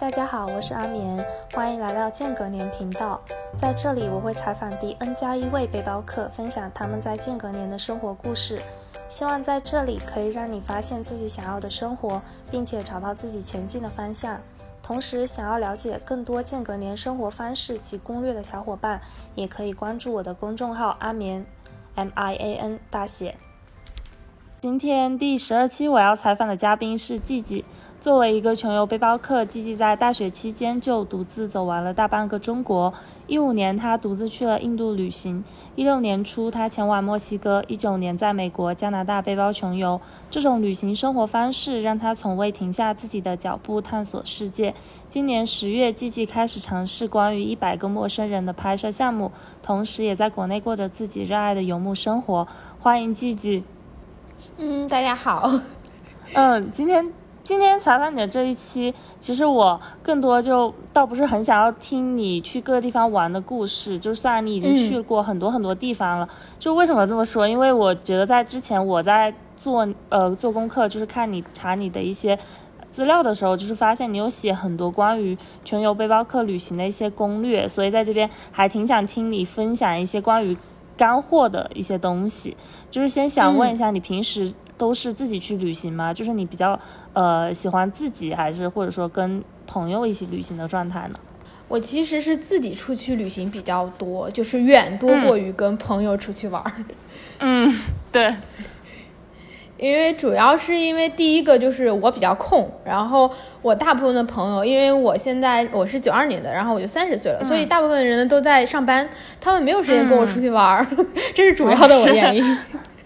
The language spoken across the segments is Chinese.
大家好，我是阿眠，欢迎来到间隔年频道。在这里，我会采访第 N 加一位背包客，分享他们在间隔年的生活故事。希望在这里可以让你发现自己想要的生活，并且找到自己前进的方向。同时，想要了解更多间隔年生活方式及攻略的小伙伴，也可以关注我的公众号阿眠，M I A N 大写。今天第十二期我要采访的嘉宾是季季。作为一个穷游背包客，季季在大学期间就独自走完了大半个中国。一五年，他独自去了印度旅行；一六年初，他前往墨西哥；一九年，在美国、加拿大背包穷游。这种旅行生活方式让他从未停下自己的脚步，探索世界。今年十月，季季开始尝试关于一百个陌生人的拍摄项目，同时也在国内过着自己热爱的游牧生活。欢迎季季。嗯，大家好。嗯，今天。今天采访你的这一期，其实我更多就倒不是很想要听你去各个地方玩的故事，就虽然你已经去过很多很多地方了，就为什么这么说？因为我觉得在之前我在做呃做功课，就是看你查你的一些资料的时候，就是发现你有写很多关于穷游背包客旅行的一些攻略，所以在这边还挺想听你分享一些关于干货的一些东西。就是先想问一下，你平时都是自己去旅行吗？就是你比较。呃，喜欢自己还是或者说跟朋友一起旅行的状态呢？我其实是自己出去旅行比较多，就是远多过于跟朋友出去玩。嗯，对。因为主要是因为第一个就是我比较空，然后我大部分的朋友，因为我现在我是九二年的，然后我就三十岁了，所以大部分人都在上班，他们没有时间跟我出去玩儿，这是主要的我原因。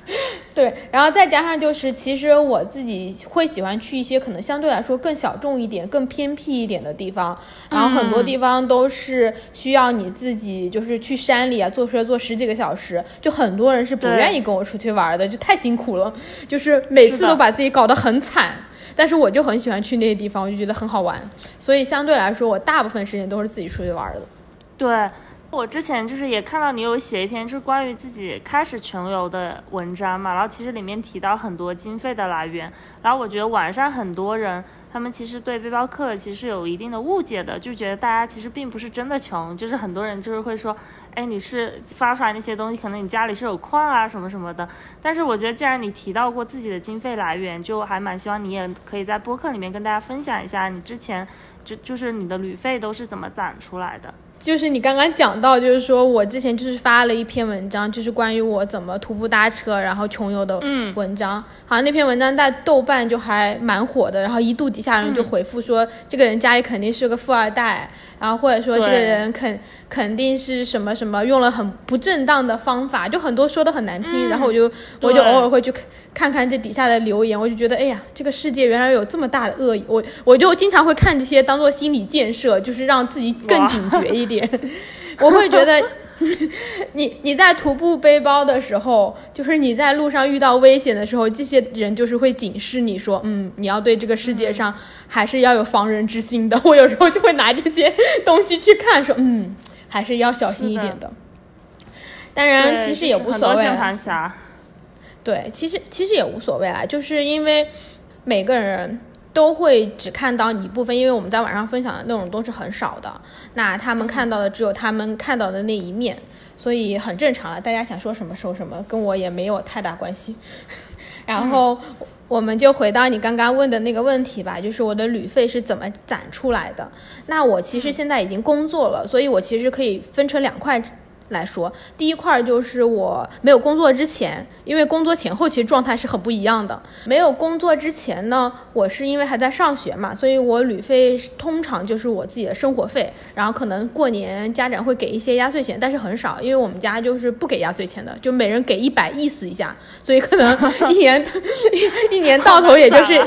对，然后再加上就是，其实我自己会喜欢去一些可能相对来说更小众一点、更偏僻一点的地方，然后很多地方都是需要你自己就是去山里啊，坐车坐十几个小时，就很多人是不愿意跟我出去玩的，就太辛苦了，就是每次都把自己搞得很惨。但是我就很喜欢去那些地方，我就觉得很好玩，所以相对来说，我大部分时间都是自己出去玩的。对。我之前就是也看到你有写一篇就是关于自己开始穷游的文章嘛，然后其实里面提到很多经费的来源，然后我觉得网上很多人他们其实对背包客其实有一定的误解的，就觉得大家其实并不是真的穷，就是很多人就是会说，哎，你是发出来那些东西，可能你家里是有矿啊什么什么的，但是我觉得既然你提到过自己的经费来源，就还蛮希望你也可以在播客里面跟大家分享一下你之前就就是你的旅费都是怎么攒出来的。就是你刚刚讲到，就是说我之前就是发了一篇文章，就是关于我怎么徒步搭车然后穷游的文章。好像那篇文章在豆瓣就还蛮火的，然后一度底下人就回复说，这个人家里肯定是个富二代，然后或者说这个人肯肯定是什么什么用了很不正当的方法，就很多说的很难听。然后我就我就偶尔会去看看这底下的留言，我就觉得哎呀，这个世界原来有这么大的恶意。我我就经常会看这些当做心理建设，就是让自己更警觉一点。我会觉得，你你在徒步背包的时候，就是你在路上遇到危险的时候，这些人就是会警示你说，嗯，你要对这个世界上还是要有防人之心的。我有时候就会拿这些东西去看，说，嗯，还是要小心一点的。当然，其实也无所谓。对，其实其实也无所谓啦，就是因为每个人。都会只看到你一部分，因为我们在网上分享的内容都是很少的，那他们看到的只有他们看到的那一面，所以很正常了。大家想说什么说什么，跟我也没有太大关系。然后我们就回到你刚刚问的那个问题吧，就是我的旅费是怎么攒出来的？那我其实现在已经工作了，所以我其实可以分成两块。来说，第一块就是我没有工作之前，因为工作前后其实状态是很不一样的。没有工作之前呢，我是因为还在上学嘛，所以我旅费通常就是我自己的生活费，然后可能过年家长会给一些压岁钱，但是很少，因为我们家就是不给压岁钱的，就每人给一百意思一下，所以可能一年 一年到头也就是。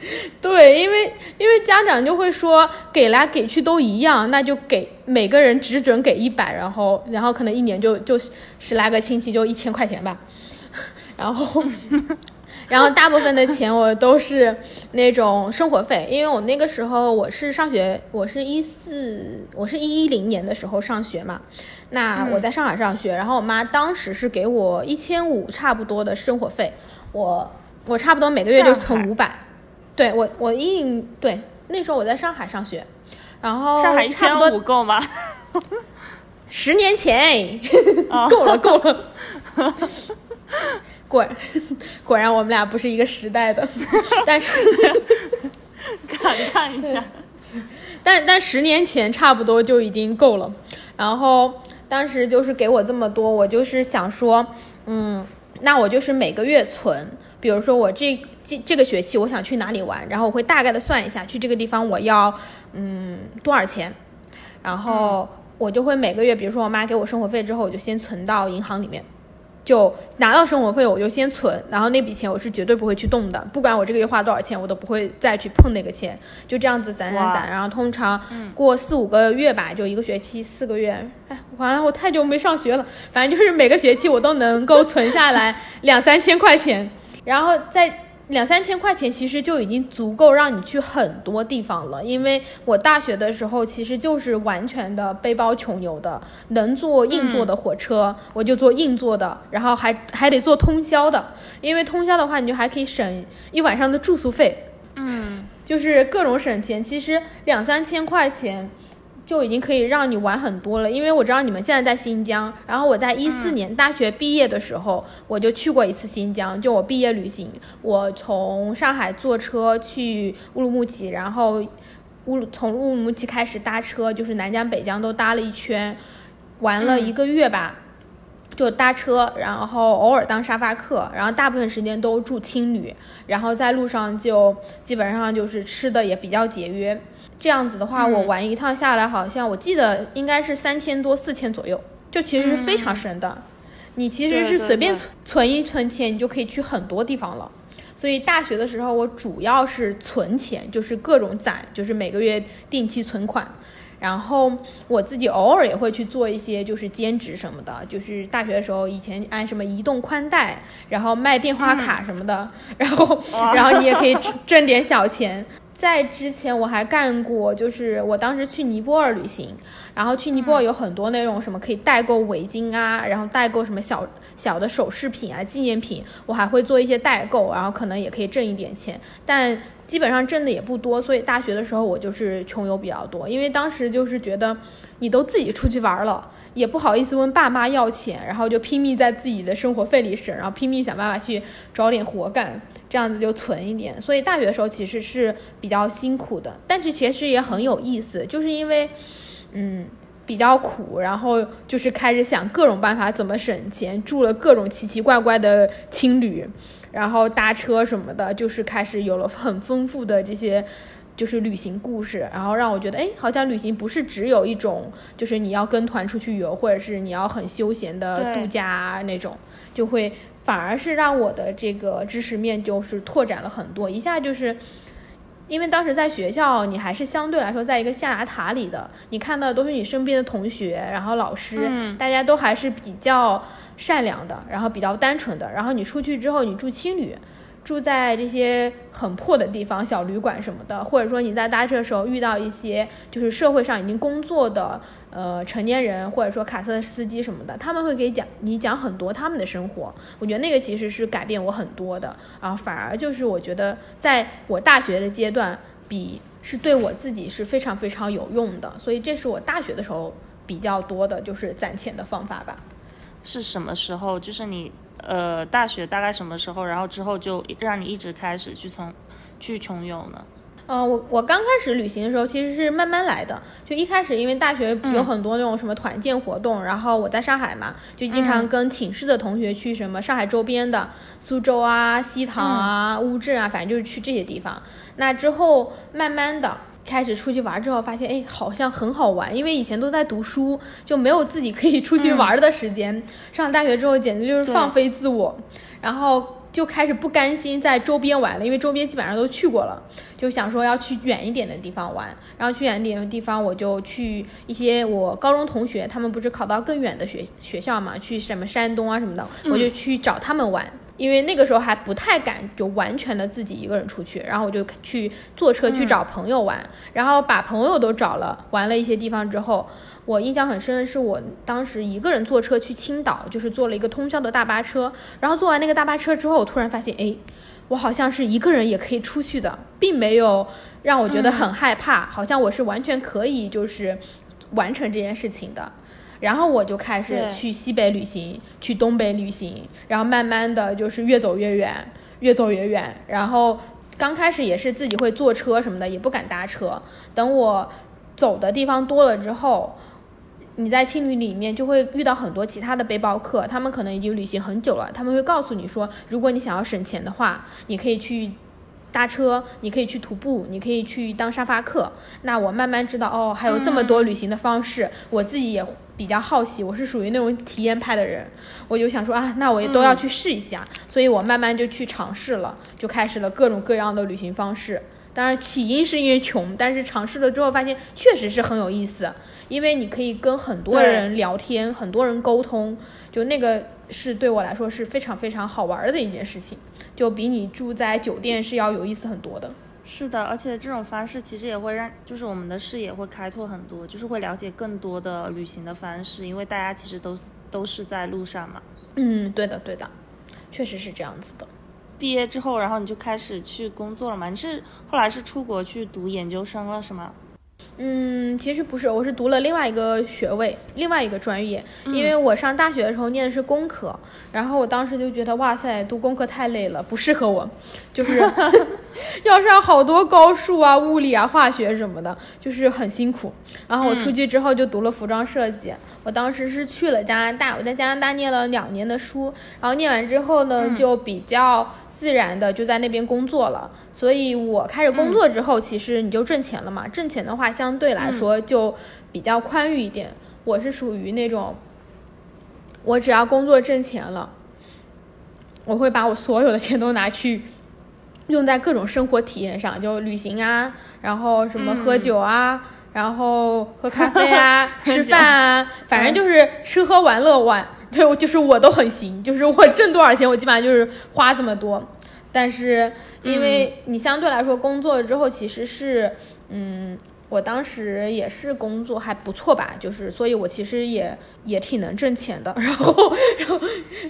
对，因为因为家长就会说给来给去都一样，那就给每个人只准给一百，然后然后可能一年就就十来个亲戚就一千块钱吧，然后 然后大部分的钱我都是那种生活费，因为我那个时候我是上学，我是一四我是一一零年的时候上学嘛，那我在上海上学，然后我妈当时是给我一千五差不多的生活费，我我差不多每个月就存五百。对我，我一对那时候我在上海上学，然后上海一千五够吗？十年前，够了够了。果果然我们俩不是一个时代的，但是 感叹一下。但但十年前差不多就已经够了。然后当时就是给我这么多，我就是想说，嗯，那我就是每个月存。比如说我这这这个学期我想去哪里玩，然后我会大概的算一下，去这个地方我要嗯多少钱，然后我就会每个月，比如说我妈给我生活费之后，我就先存到银行里面。就拿到生活费，我就先存，然后那笔钱我是绝对不会去动的，不管我这个月花多少钱，我都不会再去碰那个钱，就这样子攒攒攒，然后通常过四五个月吧，就一个学期四个月，哎，完了，我太久没上学了，反正就是每个学期我都能够存下来两三千块钱，然后再。两三千块钱其实就已经足够让你去很多地方了，因为我大学的时候其实就是完全的背包穷游的，能坐硬座的火车我就坐硬座的，然后还还得坐通宵的，因为通宵的话你就还可以省一晚上的住宿费，嗯，就是各种省钱，其实两三千块钱。就已经可以让你玩很多了，因为我知道你们现在在新疆，然后我在一四年大学毕业的时候，我就去过一次新疆，就我毕业旅行，我从上海坐车去乌鲁木齐，然后乌鲁从乌鲁木齐开始搭车，就是南疆北疆都搭了一圈，玩了一个月吧，就搭车，然后偶尔当沙发客，然后大部分时间都住青旅，然后在路上就基本上就是吃的也比较节约。这样子的话，我玩一趟下来，好像我记得应该是三千多、四千左右，就其实是非常省的。你其实是随便存存一存钱，你就可以去很多地方了。所以大学的时候，我主要是存钱，就是各种攒，就是每个月定期存款。然后我自己偶尔也会去做一些就是兼职什么的，就是大学的时候以前按什么移动宽带，然后卖电话卡什么的，然后然后你也可以挣点小钱。在之前我还干过，就是我当时去尼泊尔旅行，然后去尼泊尔有很多那种什么可以代购围巾啊，然后代购什么小小的首饰品啊、纪念品，我还会做一些代购，然后可能也可以挣一点钱，但基本上挣的也不多。所以大学的时候我就是穷游比较多，因为当时就是觉得你都自己出去玩了，也不好意思问爸妈要钱，然后就拼命在自己的生活费里省，然后拼命想办法去找点活干。这样子就存一点，所以大学的时候其实是比较辛苦的，但是其实也很有意思，就是因为，嗯，比较苦，然后就是开始想各种办法怎么省钱，住了各种奇奇怪怪的青旅，然后搭车什么的，就是开始有了很丰富的这些就是旅行故事，然后让我觉得，哎，好像旅行不是只有一种，就是你要跟团出去游，或者是你要很休闲的度假那种，就会。反而是让我的这个知识面就是拓展了很多，一下就是，因为当时在学校，你还是相对来说在一个象牙塔里的，你看到都是你身边的同学，然后老师，大家都还是比较善良的，然后比较单纯的，然后你出去之后，你住青旅。住在这些很破的地方，小旅馆什么的，或者说你在搭车的时候遇到一些就是社会上已经工作的呃成年人，或者说卡车司机什么的，他们会给讲你讲很多他们的生活。我觉得那个其实是改变我很多的，然后反而就是我觉得在我大学的阶段，比是对我自己是非常非常有用的。所以这是我大学的时候比较多的就是攒钱的方法吧。是什么时候？就是你。呃，大学大概什么时候？然后之后就让你一直开始去从去穷游呢？嗯，我我刚开始旅行的时候其实是慢慢来的，就一开始因为大学有很多那种什么团建活动，然后我在上海嘛，就经常跟寝室的同学去什么上海周边的苏州啊、西塘啊、乌镇啊，反正就是去这些地方。那之后慢慢的。开始出去玩之后，发现哎，好像很好玩，因为以前都在读书，就没有自己可以出去玩的时间。上大学之后，简直就是放飞自我，然后就开始不甘心在周边玩了，因为周边基本上都去过了，就想说要去远一点的地方玩。然后去远一点的地方，我就去一些我高中同学，他们不是考到更远的学学校嘛，去什么山东啊什么的，我就去找他们玩。因为那个时候还不太敢就完全的自己一个人出去，然后我就去坐车去找朋友玩，然后把朋友都找了，玩了一些地方之后，我印象很深的是我当时一个人坐车去青岛，就是坐了一个通宵的大巴车，然后坐完那个大巴车之后，我突然发现，哎，我好像是一个人也可以出去的，并没有让我觉得很害怕，好像我是完全可以就是完成这件事情的。然后我就开始去西北旅行，去东北旅行，然后慢慢的就是越走越远，越走越远。然后刚开始也是自己会坐车什么的，也不敢搭车。等我走的地方多了之后。你在青旅里面就会遇到很多其他的背包客，他们可能已经旅行很久了，他们会告诉你说，如果你想要省钱的话，你可以去搭车，你可以去徒步，你可以去当沙发客。那我慢慢知道，哦，还有这么多旅行的方式，我自己也比较好奇，我是属于那种体验派的人，我就想说啊，那我也都要去试一下，所以我慢慢就去尝试了，就开始了各种各样的旅行方式。当然，起因是因为穷，但是尝试了之后发现确实是很有意思，因为你可以跟很多人聊天，很多人沟通，就那个是对我来说是非常非常好玩的一件事情，就比你住在酒店是要有意思很多的。是的，而且这种方式其实也会让，就是我们的视野会开拓很多，就是会了解更多的旅行的方式，因为大家其实都是都是在路上嘛。嗯，对的，对的，确实是这样子的。毕业之后，然后你就开始去工作了嘛？你是后来是出国去读研究生了，是吗？嗯，其实不是，我是读了另外一个学位，另外一个专业。因为我上大学的时候念的是工科，然后我当时就觉得，哇塞，读工科太累了，不适合我，就是 要上好多高数啊、物理啊、化学什么的，就是很辛苦。然后我出去之后就读了服装设计，我当时是去了加拿大，我在加拿大念了两年的书，然后念完之后呢，就比较自然的就在那边工作了。所以我开始工作之后，其实你就挣钱了嘛。挣钱的话，相对来说就比较宽裕一点。我是属于那种，我只要工作挣钱了，我会把我所有的钱都拿去用在各种生活体验上，就旅行啊，然后什么喝酒啊，然后喝咖啡啊，吃饭啊，反正就是吃喝玩乐玩。对我，就是我都很行，就是我挣多少钱，我基本上就是花这么多。但是，因为你相对来说工作之后，其实是，嗯，我当时也是工作还不错吧，就是，所以我其实也。也挺能挣钱的，然后，然后，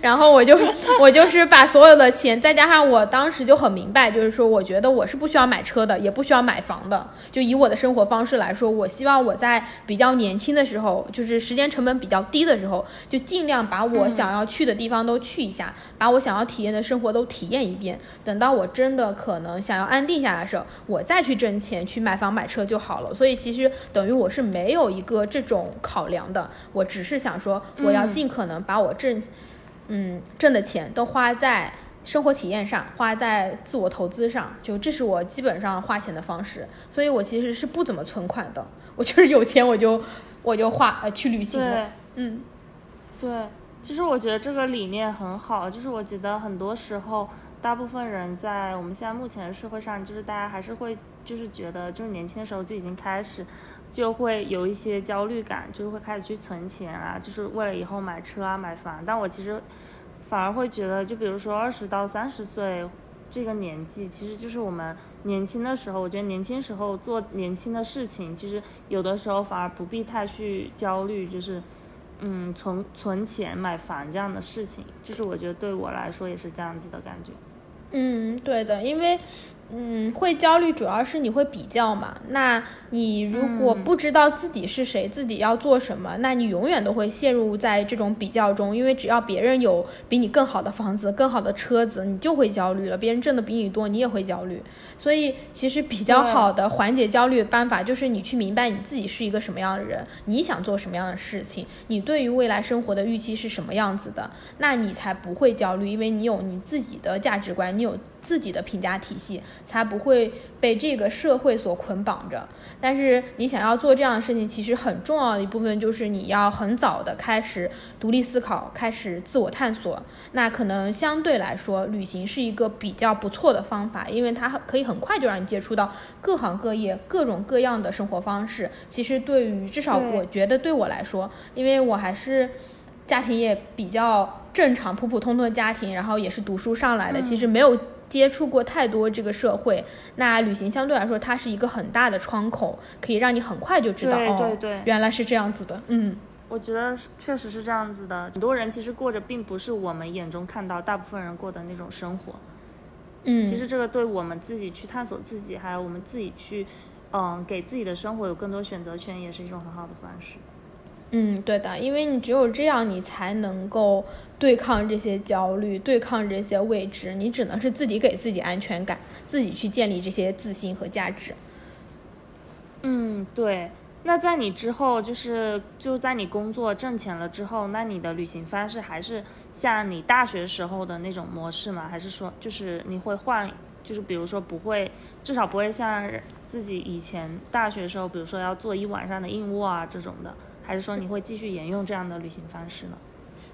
然后我就我就是把所有的钱，再加上我当时就很明白，就是说，我觉得我是不需要买车的，也不需要买房的。就以我的生活方式来说，我希望我在比较年轻的时候，就是时间成本比较低的时候，就尽量把我想要去的地方都去一下，把我想要体验的生活都体验一遍。等到我真的可能想要安定下来的时候，我再去挣钱去买房买车就好了。所以其实等于我是没有一个这种考量的，我只是。想说我要尽可能把我挣，嗯挣的钱都花在生活体验上，花在自我投资上，就这是我基本上花钱的方式。所以我其实是不怎么存款的，我就是有钱我就我就花呃去旅行了。嗯，对，其实我觉得这个理念很好，就是我觉得很多时候大部分人在我们现在目前的社会上，就是大家还是会就是觉得就是年轻的时候就已经开始。就会有一些焦虑感，就会开始去存钱啊，就是为了以后买车啊、买房。但我其实反而会觉得，就比如说二十到三十岁这个年纪，其实就是我们年轻的时候。我觉得年轻时候做年轻的事情，其实有的时候反而不必太去焦虑，就是嗯存存钱买房这样的事情。就是我觉得对我来说也是这样子的感觉。嗯，对的，因为。嗯，会焦虑主要是你会比较嘛？那你如果不知道自己是谁，自己要做什么，那你永远都会陷入在这种比较中。因为只要别人有比你更好的房子、更好的车子，你就会焦虑了。别人挣的比你多，你也会焦虑。所以其实比较好的缓解焦虑的办法，就是你去明白你自己是一个什么样的人，你想做什么样的事情，你对于未来生活的预期是什么样子的，那你才不会焦虑，因为你有你自己的价值观，你有自己的评价体系。才不会被这个社会所捆绑着。但是你想要做这样的事情，其实很重要的一部分就是你要很早的开始独立思考，开始自我探索。那可能相对来说，旅行是一个比较不错的方法，因为它可以很快就让你接触到各行各业、各种各样的生活方式。其实对于至少我觉得对我来说，因为我还是家庭也比较正常、普普通通的家庭，然后也是读书上来的，其实没有。接触过太多这个社会，那旅行相对来说，它是一个很大的窗口，可以让你很快就知道哦，原来是这样子的。嗯，我觉得确实是这样子的。很多人其实过着并不是我们眼中看到大部分人过的那种生活。嗯，其实这个对我们自己去探索自己，还有我们自己去，嗯，给自己的生活有更多选择权，也是一种很好的方式。嗯，对的，因为你只有这样，你才能够对抗这些焦虑，对抗这些未知。你只能是自己给自己安全感，自己去建立这些自信和价值。嗯，对。那在你之后，就是就在你工作挣钱了之后，那你的旅行方式还是像你大学时候的那种模式吗？还是说，就是你会换，就是比如说不会，至少不会像自己以前大学时候，比如说要做一晚上的硬卧啊这种的。还是说你会继续沿用这样的旅行方式呢？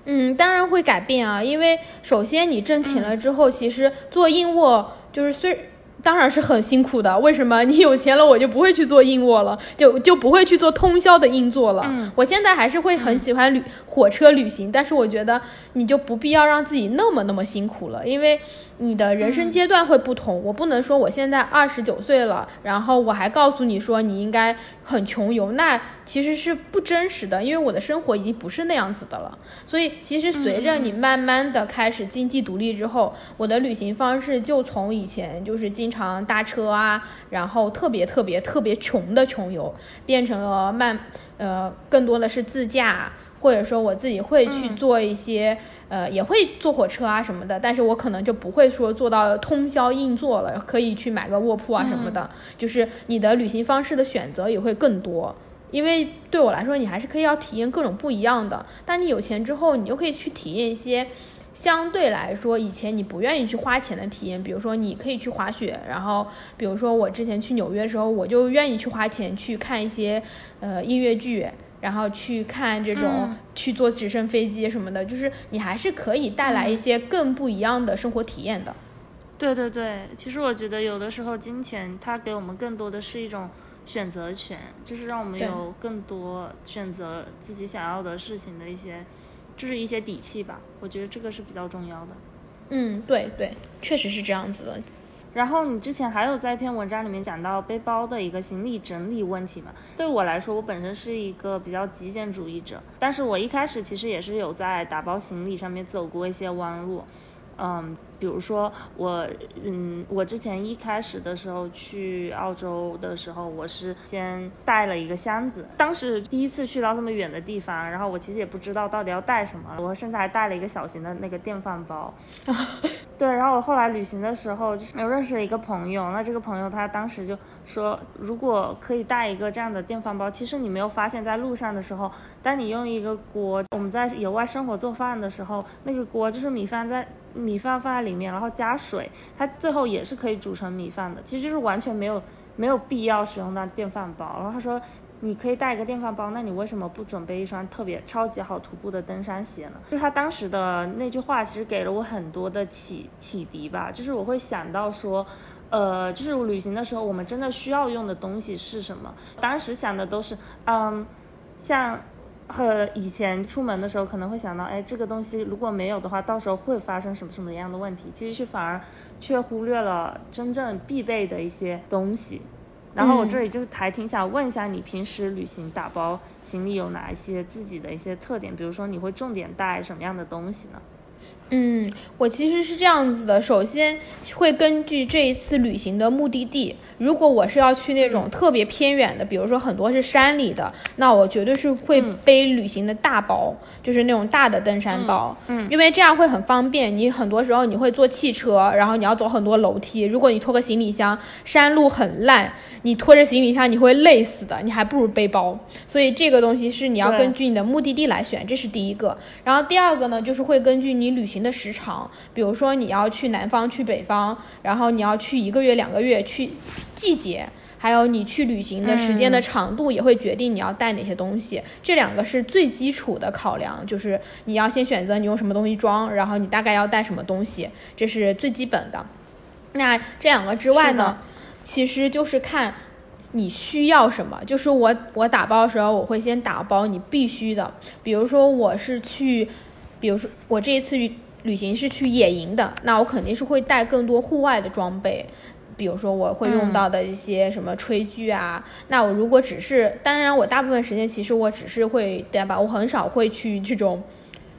嗯，当然会改变啊，因为首先你挣钱了之后，其实做硬卧就是虽。当然是很辛苦的。为什么？你有钱了，我就不会去做硬卧了，就就不会去做通宵的硬座了。嗯，我现在还是会很喜欢旅火车旅行，但是我觉得你就不必要让自己那么那么辛苦了，因为你的人生阶段会不同。我不能说我现在二十九岁了，然后我还告诉你说你应该很穷游，那其实是不真实的，因为我的生活已经不是那样子的了。所以其实随着你慢慢的开始经济独立之后，我的旅行方式就从以前就是经常搭车啊，然后特别特别特别穷的穷游，变成了慢，呃，更多的是自驾，或者说我自己会去做一些，呃，也会坐火车啊什么的，但是我可能就不会说做到通宵硬座了，可以去买个卧铺啊什么的，就是你的旅行方式的选择也会更多，因为对我来说，你还是可以要体验各种不一样的。当你有钱之后，你就可以去体验一些。相对来说，以前你不愿意去花钱的体验，比如说你可以去滑雪，然后比如说我之前去纽约的时候，我就愿意去花钱去看一些呃音乐剧，然后去看这种去坐直升飞机什么的，就是你还是可以带来一些更不一样的生活体验的。对对对，其实我觉得有的时候金钱它给我们更多的是一种选择权，就是让我们有更多选择自己想要的事情的一些。就是一些底气吧，我觉得这个是比较重要的。嗯，对对，确实是这样子的。然后你之前还有在一篇文章里面讲到背包的一个行李整理问题嘛？对我来说，我本身是一个比较极简主义者，但是我一开始其实也是有在打包行李上面走过一些弯路。嗯，比如说我，嗯，我之前一开始的时候去澳洲的时候，我是先带了一个箱子。当时第一次去到这么远的地方，然后我其实也不知道到底要带什么，我甚至还带了一个小型的那个电饭煲。对，然后我后来旅行的时候，就是有认识了一个朋友，那这个朋友他当时就说，如果可以带一个这样的电饭煲，其实你没有发现，在路上的时候，当你用一个锅，我们在野外生活做饭的时候，那个锅就是米饭在。米饭放在里面，然后加水，它最后也是可以煮成米饭的。其实就是完全没有没有必要使用到电饭煲。然后他说，你可以带一个电饭煲，那你为什么不准备一双特别超级好徒步的登山鞋呢？就他当时的那句话，其实给了我很多的启启迪吧。就是我会想到说，呃，就是旅行的时候，我们真的需要用的东西是什么？当时想的都是，嗯，像。和以前出门的时候可能会想到，哎，这个东西如果没有的话，到时候会发生什么什么样的问题？其实是反而却忽略了真正必备的一些东西。然后我这里就还挺想问一下，你平时旅行打包行李有哪一些自己的一些特点？比如说你会重点带什么样的东西呢？嗯，我其实是这样子的，首先会根据这一次旅行的目的地，如果我是要去那种特别偏远的，比如说很多是山里的，那我绝对是会背旅行的大包，就是那种大的登山包，嗯，因为这样会很方便。你很多时候你会坐汽车，然后你要走很多楼梯，如果你拖个行李箱，山路很烂，你拖着行李箱你会累死的，你还不如背包。所以这个东西是你要根据你的目的地来选，这是第一个。然后第二个呢，就是会根据你旅行。的时长，比如说你要去南方，去北方，然后你要去一个月、两个月，去季节，还有你去旅行的时间的长度，也会决定你要带哪些东西。这两个是最基础的考量，就是你要先选择你用什么东西装，然后你大概要带什么东西，这是最基本的。那这两个之外呢，其实就是看你需要什么。就是我我打包的时候，我会先打包你必须的，比如说我是去。比如说，我这一次旅旅行是去野营的，那我肯定是会带更多户外的装备，比如说我会用到的一些什么炊具啊。那我如果只是，当然我大部分时间其实我只是会带吧，我很少会去这种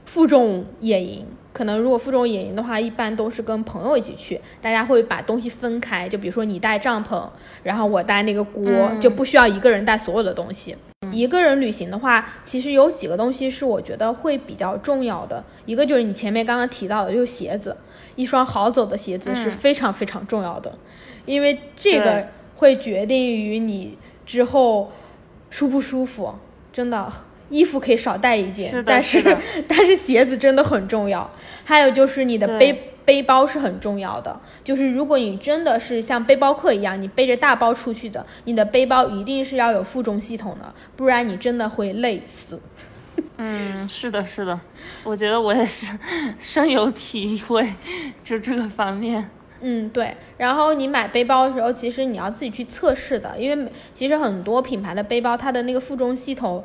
负重野营。可能如果负重野营的话，一般都是跟朋友一起去，大家会把东西分开。就比如说你带帐篷，然后我带那个锅，就不需要一个人带所有的东西。一个人旅行的话，其实有几个东西是我觉得会比较重要的。一个就是你前面刚刚提到的，就是鞋子，一双好走的鞋子是非常非常重要的，因为这个会决定于你之后舒不舒服。真的，衣服可以少带一件，但是 但是鞋子真的很重要。还有就是你的背。背包是很重要的，就是如果你真的是像背包客一样，你背着大包出去的，你的背包一定是要有负重系统的，不然你真的会累死。嗯，是的，是的，我觉得我也是深有体会，就这个方面。嗯，对。然后你买背包的时候，其实你要自己去测试的，因为其实很多品牌的背包，它的那个负重系统。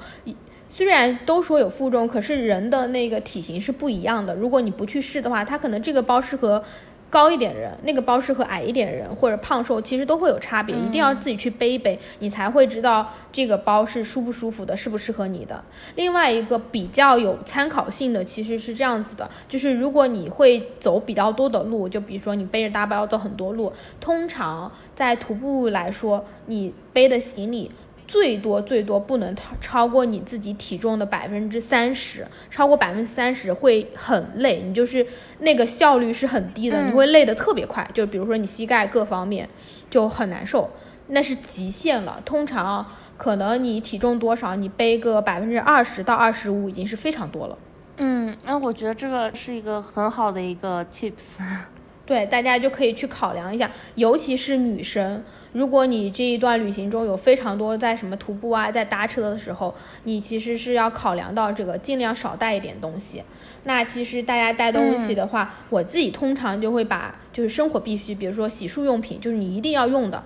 虽然都说有负重，可是人的那个体型是不一样的。如果你不去试的话，它可能这个包适合高一点人，那个包适合矮一点人，或者胖瘦，其实都会有差别。一定要自己去背一背，你才会知道这个包是舒不舒服的，适不适合你的。另外一个比较有参考性的其实是这样子的，就是如果你会走比较多的路，就比如说你背着大包要走很多路，通常在徒步来说，你背的行李。最多最多不能超超过你自己体重的百分之三十，超过百分之三十会很累，你就是那个效率是很低的，你会累得特别快。就比如说你膝盖各方面就很难受，那是极限了。通常可能你体重多少，你背个百分之二十到二十五已经是非常多了。嗯，那我觉得这个是一个很好的一个 tips。对，大家就可以去考量一下，尤其是女生，如果你这一段旅行中有非常多在什么徒步啊，在搭车的时候，你其实是要考量到这个，尽量少带一点东西。那其实大家带东西的话，我自己通常就会把就是生活必需，比如说洗漱用品，就是你一定要用的，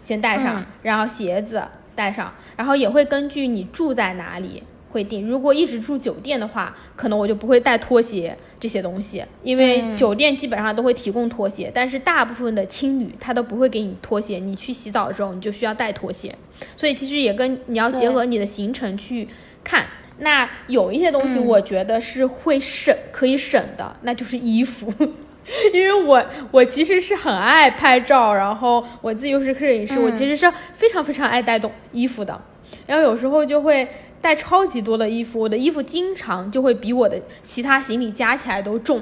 先带上，然后鞋子带上，然后也会根据你住在哪里。会定，如果一直住酒店的话，可能我就不会带拖鞋这些东西，因为酒店基本上都会提供拖鞋，但是大部分的青旅他都不会给你拖鞋，你去洗澡的时候你就需要带拖鞋，所以其实也跟你要结合你的行程去看。那有一些东西我觉得是会省可以省的，那就是衣服，因为我我其实是很爱拍照，然后我自己又是摄影师，我其实是非常非常爱带动衣服的，然后有时候就会。带超级多的衣服，我的衣服经常就会比我的其他行李加起来都重，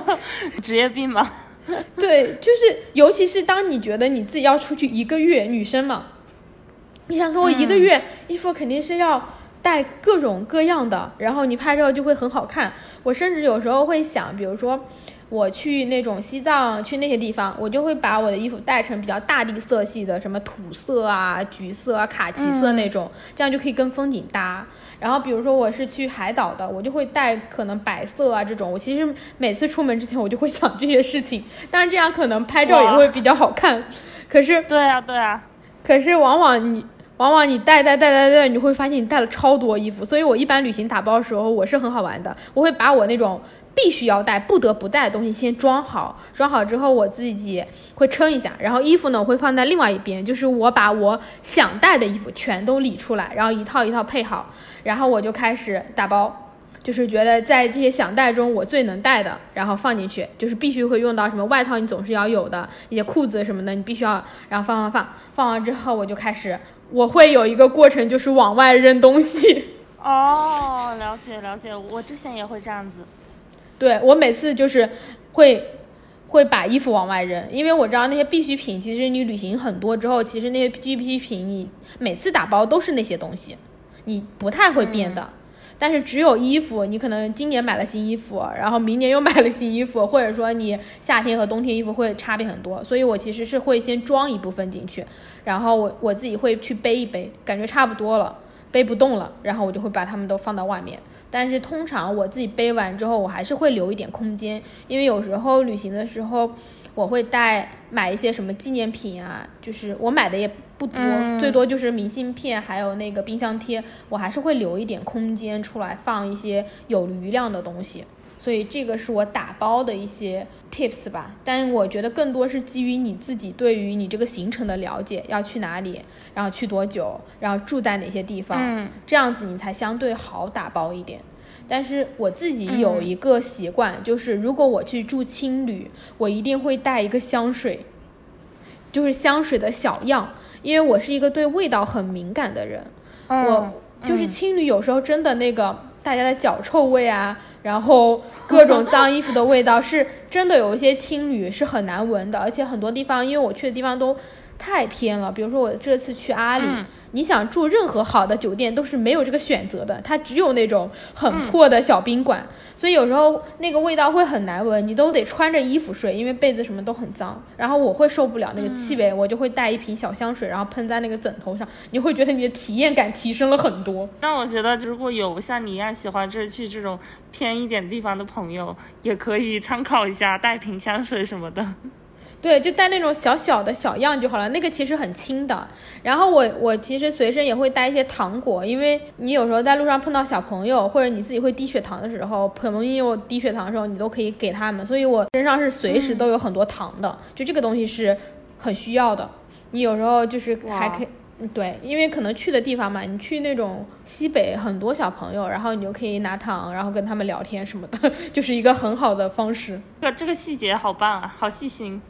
职业病吗？对，就是尤其是当你觉得你自己要出去一个月，女生嘛，你想说我一个月衣服肯定是要带各种各样的，然后你拍照就会很好看。我甚至有时候会想，比如说。我去那种西藏，去那些地方，我就会把我的衣服带成比较大地色系的，什么土色啊、橘色啊、卡其色那种，这样就可以跟风景搭。然后比如说我是去海岛的，我就会带可能白色啊这种。我其实每次出门之前，我就会想这些事情，但是这样可能拍照也会比较好看。可是，对啊，对啊。可是往往你，往往你带带带带带，你会发现你带了超多衣服。所以我一般旅行打包的时候，我是很好玩的，我会把我那种。必须要带、不得不带的东西先装好，装好之后我自己会称一下，然后衣服呢我会放在另外一边，就是我把我想带的衣服全都理出来，然后一套一套配好，然后我就开始打包，就是觉得在这些想带中我最能带的，然后放进去，就是必须会用到什么外套，你总是要有的一些裤子什么的，你必须要，然后放放放，放完之后我就开始，我会有一个过程，就是往外扔东西。哦，了解了解，我之前也会这样子。对我每次就是会会把衣服往外扔，因为我知道那些必需品，其实你旅行很多之后，其实那些必需品你每次打包都是那些东西，你不太会变的。但是只有衣服，你可能今年买了新衣服，然后明年又买了新衣服，或者说你夏天和冬天衣服会差别很多，所以我其实是会先装一部分进去，然后我我自己会去背一背，感觉差不多了，背不动了，然后我就会把它们都放到外面。但是通常我自己背完之后，我还是会留一点空间，因为有时候旅行的时候，我会带买一些什么纪念品啊，就是我买的也不多，最多就是明信片，还有那个冰箱贴，我还是会留一点空间出来放一些有余量的东西。所以这个是我打包的一些 tips 吧，但我觉得更多是基于你自己对于你这个行程的了解，要去哪里，然后去多久，然后住在哪些地方，这样子你才相对好打包一点。但是我自己有一个习惯，就是如果我去住青旅，我一定会带一个香水，就是香水的小样，因为我是一个对味道很敏感的人。我就是青旅有时候真的那个大家的脚臭味啊，然后各种脏衣服的味道，是真的有一些青旅是很难闻的，而且很多地方，因为我去的地方都太偏了，比如说我这次去阿里。你想住任何好的酒店都是没有这个选择的，它只有那种很破的小宾馆，所以有时候那个味道会很难闻，你都得穿着衣服睡，因为被子什么都很脏。然后我会受不了那个气味，我就会带一瓶小香水，然后喷在那个枕头上，你会觉得你的体验感提升了很多。那我觉得如果有像你一样喜欢这去这种偏一点地方的朋友，也可以参考一下带瓶香水什么的。对，就带那种小小的小样就好了，那个其实很轻的。然后我我其实随身也会带一些糖果，因为你有时候在路上碰到小朋友，或者你自己会低血糖的时候，很容易有低血糖的时候，你都可以给他们。所以我身上是随时都有很多糖的，就这个东西是很需要的。你有时候就是还可以，对，因为可能去的地方嘛，你去那种西北很多小朋友，然后你就可以拿糖，然后跟他们聊天什么的，就是一个很好的方式。这这个细节好棒啊，好细心。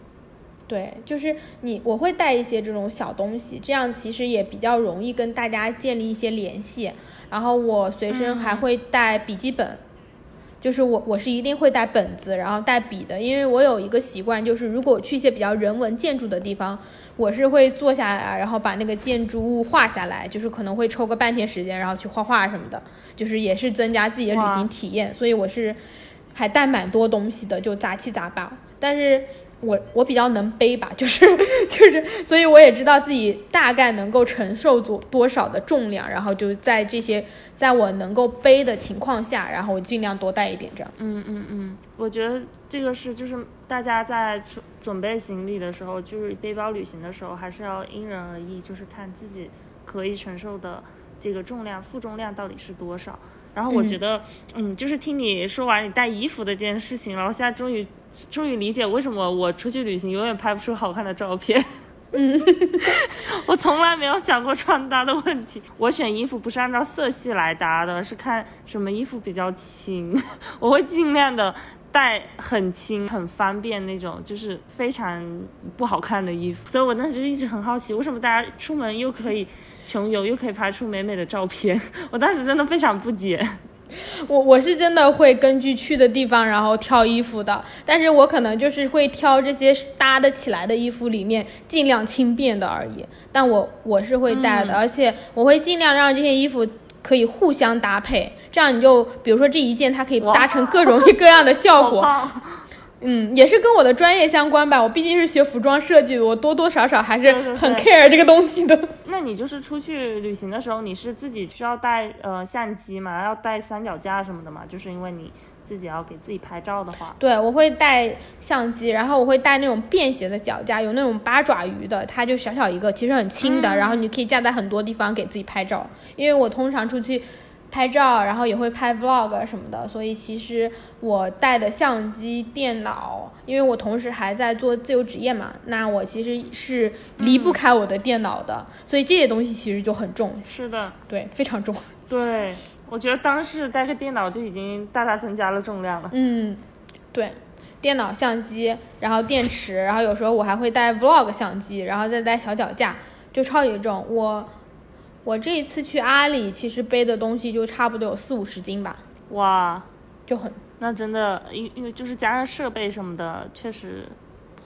对，就是你，我会带一些这种小东西，这样其实也比较容易跟大家建立一些联系。然后我随身还会带笔记本，就是我我是一定会带本子，然后带笔的，因为我有一个习惯，就是如果去一些比较人文建筑的地方，我是会坐下来，然后把那个建筑物画下来，就是可能会抽个半天时间，然后去画画什么的，就是也是增加自己的旅行体验。所以我是还带蛮多东西的，就杂七杂八，但是。我我比较能背吧，就是 就是，所以我也知道自己大概能够承受多多少的重量，然后就在这些在我能够背的情况下，然后我尽量多带一点这样。嗯嗯嗯，我觉得这个是就是大家在准准备行李的时候，就是背包旅行的时候，还是要因人而异，就是看自己可以承受的这个重量负重量到底是多少。然后我觉得，嗯，就是听你说完你带衣服的这件事情，然后现在终于。终于理解为什么我出去旅行永远拍不出好看的照片。嗯，我从来没有想过穿搭的问题。我选衣服不是按照色系来搭的，是看什么衣服比较轻。我会尽量的带很轻、很方便那种，就是非常不好看的衣服。所以我当时就一直很好奇，为什么大家出门又可以穷游，又可以拍出美美的照片？我当时真的非常不解。我我是真的会根据去的地方，然后挑衣服的，但是我可能就是会挑这些搭得起来的衣服里面尽量轻便的而已。但我我是会带的，而且我会尽量让这些衣服可以互相搭配，这样你就比如说这一件它可以搭成各种 各样的效果。嗯，也是跟我的专业相关吧。我毕竟是学服装设计的，我多多少少还是很 care 这个东西的。那你就是出去旅行的时候，你是自己需要带呃相机嘛？要带三脚架什么的嘛？就是因为你自己要给自己拍照的话。对，我会带相机，然后我会带那种便携的脚架，有那种八爪鱼的，它就小小一个，其实很轻的，然后你可以架在很多地方给自己拍照。因为我通常出去。拍照，然后也会拍 vlog 什么的，所以其实我带的相机、电脑，因为我同时还在做自由职业嘛，那我其实是离不开我的电脑的，所以这些东西其实就很重。是的，对，非常重。对，我觉得当时带个电脑就已经大大增加了重量了。嗯，对，电脑、相机，然后电池，然后有时候我还会带 vlog 相机，然后再带小脚架，就超级重。我。我这一次去阿里，其实背的东西就差不多有四五十斤吧。哇，就很，那真的，因因为就是加上设备什么的，确实。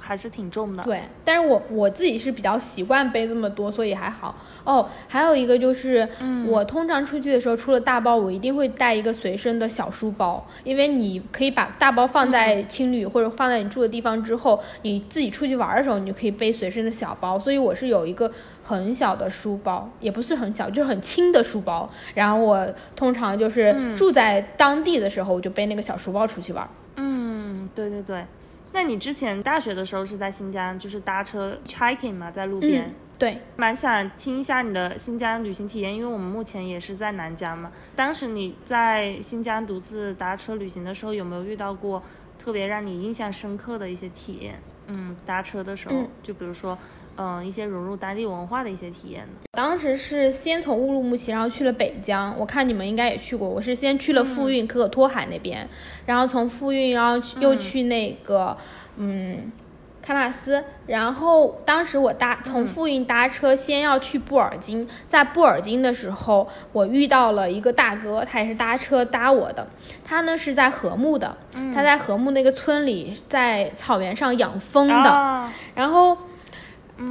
还是挺重的，对，但是我我自己是比较习惯背这么多，所以还好。哦，还有一个就是，我通常出去的时候，除了大包，我一定会带一个随身的小书包，因为你可以把大包放在青旅或者放在你住的地方之后，你自己出去玩的时候，你就可以背随身的小包。所以我是有一个很小的书包，也不是很小，就是很轻的书包。然后我通常就是住在当地的时候，我就背那个小书包出去玩。嗯，对对对。那你之前大学的时候是在新疆，就是搭车 hiking 嘛，在路边。对，蛮想听一下你的新疆旅行体验，因为我们目前也是在南疆嘛。当时你在新疆独自搭车旅行的时候，有没有遇到过特别让你印象深刻的一些体验？嗯，搭车的时候，就比如说，嗯一些融入当地文化的一些体验呢？当时是先从乌鲁木齐，然后去了北疆。我看你们应该也去过。我是先去了富蕴可可托海那边，然后从富蕴，然后去又去那个嗯。喀纳斯，然后当时我搭从富蕴搭车，先要去布尔津，在布尔津的时候，我遇到了一个大哥，他也是搭车搭我的，他呢是在禾木的，他在禾木那个村里，在草原上养蜂的，然后，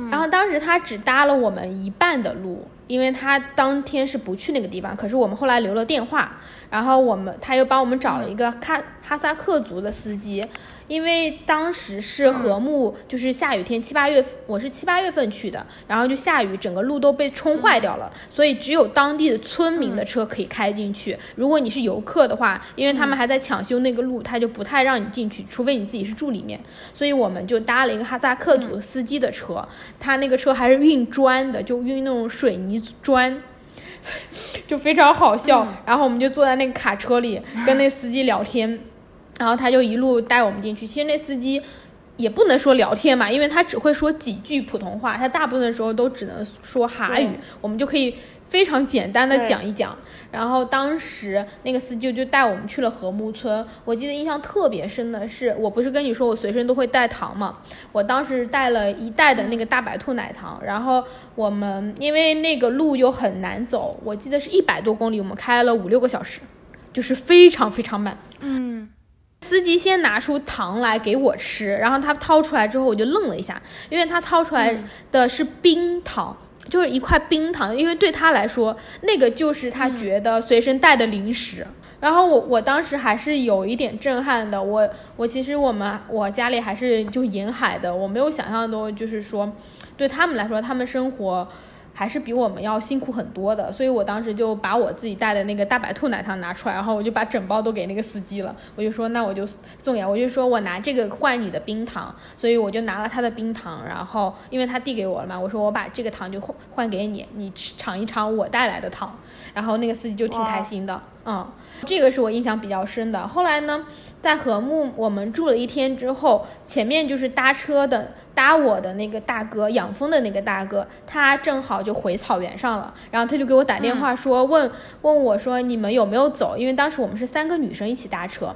然后当时他只搭了我们一半的路，因为他当天是不去那个地方，可是我们后来留了电话，然后我们他又帮我们找了一个哈哈萨克族的司机。因为当时是禾木，就是下雨天，七八月，我是七八月份去的，然后就下雨，整个路都被冲坏掉了，所以只有当地的村民的车可以开进去。如果你是游客的话，因为他们还在抢修那个路，他就不太让你进去，除非你自己是住里面。所以我们就搭了一个哈萨克族司机的车，他那个车还是运砖的，就运那种水泥砖，就非常好笑。然后我们就坐在那个卡车里，跟那司机聊天。然后他就一路带我们进去。其实那司机也不能说聊天嘛，因为他只会说几句普通话，他大部分的时候都只能说哈语。我们就可以非常简单的讲一讲。然后当时那个司机就带我们去了禾木村。我记得印象特别深的是，我不是跟你说我随身都会带糖嘛？我当时带了一袋的那个大白兔奶糖。然后我们因为那个路又很难走，我记得是一百多公里，我们开了五六个小时，就是非常非常慢。嗯。司机先拿出糖来给我吃，然后他掏出来之后，我就愣了一下，因为他掏出来的是冰糖，就是一块冰糖，因为对他来说，那个就是他觉得随身带的零食。然后我我当时还是有一点震撼的，我我其实我们我家里还是就沿海的，我没有想象中就是说，对他们来说，他们生活。还是比我们要辛苦很多的，所以我当时就把我自己带的那个大白兔奶糖拿出来，然后我就把整包都给那个司机了。我就说，那我就送给，我就说我拿这个换你的冰糖，所以我就拿了他的冰糖，然后因为他递给我了嘛，我说我把这个糖就换换给你，你尝一尝我带来的糖。然后那个司机就挺开心的，嗯，这个是我印象比较深的。后来呢，在和木我们住了一天之后，前面就是搭车的。搭我的那个大哥养蜂的那个大哥，他正好就回草原上了，然后他就给我打电话说，问问我说你们有没有走？因为当时我们是三个女生一起搭车，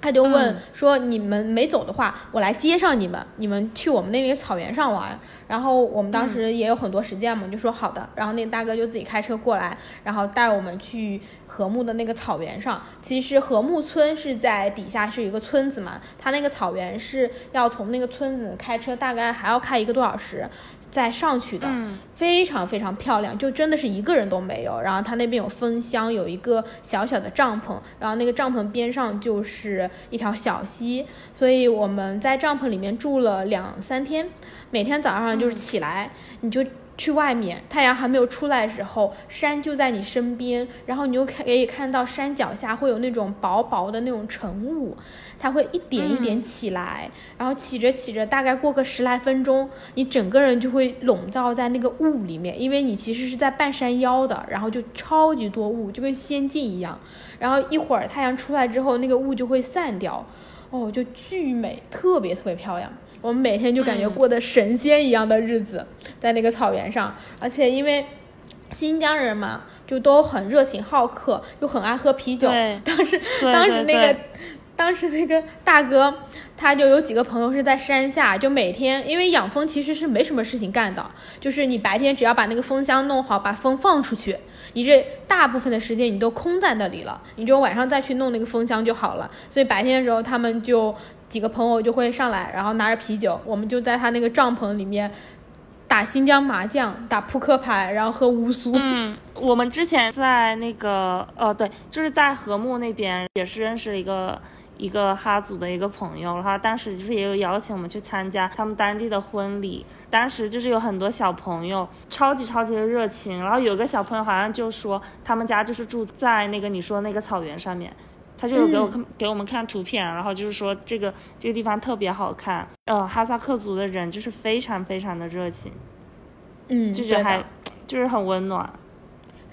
他就问说你们没走的话，我来接上你们，你们去我们那里草原上玩。然后我们当时也有很多时间嘛，就说好的。然后那个大哥就自己开车过来，然后带我们去。禾木的那个草原上，其实禾木村是在底下是一个村子嘛，它那个草原是要从那个村子开车，大概还要开一个多小时再上去的，非常非常漂亮，就真的是一个人都没有。然后它那边有风箱，有一个小小的帐篷，然后那个帐篷边上就是一条小溪，所以我们在帐篷里面住了两三天，每天早上就是起来你就。去外面，太阳还没有出来的时候，山就在你身边，然后你又可以看到山脚下会有那种薄薄的那种晨雾，它会一点一点起来，然后起着起着，大概过个十来分钟，你整个人就会笼罩在那个雾里面，因为你其实是在半山腰的，然后就超级多雾，就跟仙境一样，然后一会儿太阳出来之后，那个雾就会散掉，哦，就巨美，特别特别漂亮。我们每天就感觉过的神仙一样的日子，在那个草原上，而且因为新疆人嘛，就都很热情好客，又很爱喝啤酒。当时，当时那个，当时那个大哥，他就有几个朋友是在山下，就每天因为养蜂其实是没什么事情干的，就是你白天只要把那个蜂箱弄好，把蜂放出去，你这大部分的时间你都空在那里了，你就晚上再去弄那个蜂箱就好了。所以白天的时候他们就。几个朋友就会上来，然后拿着啤酒，我们就在他那个帐篷里面打新疆麻将、打扑克牌，然后喝乌苏。嗯，我们之前在那个呃，对，就是在禾木那边也是认识了一个一个哈族的一个朋友，然后当时就是也有邀请我们去参加他们当地的婚礼，当时就是有很多小朋友超级超级的热情，然后有个小朋友好像就说他们家就是住在那个你说那个草原上面。他就是给我看，给我们看图片，然后就是说这个这个地方特别好看。呃，哈萨克族的人就是非常非常的热情，嗯，就觉得还就是很温暖。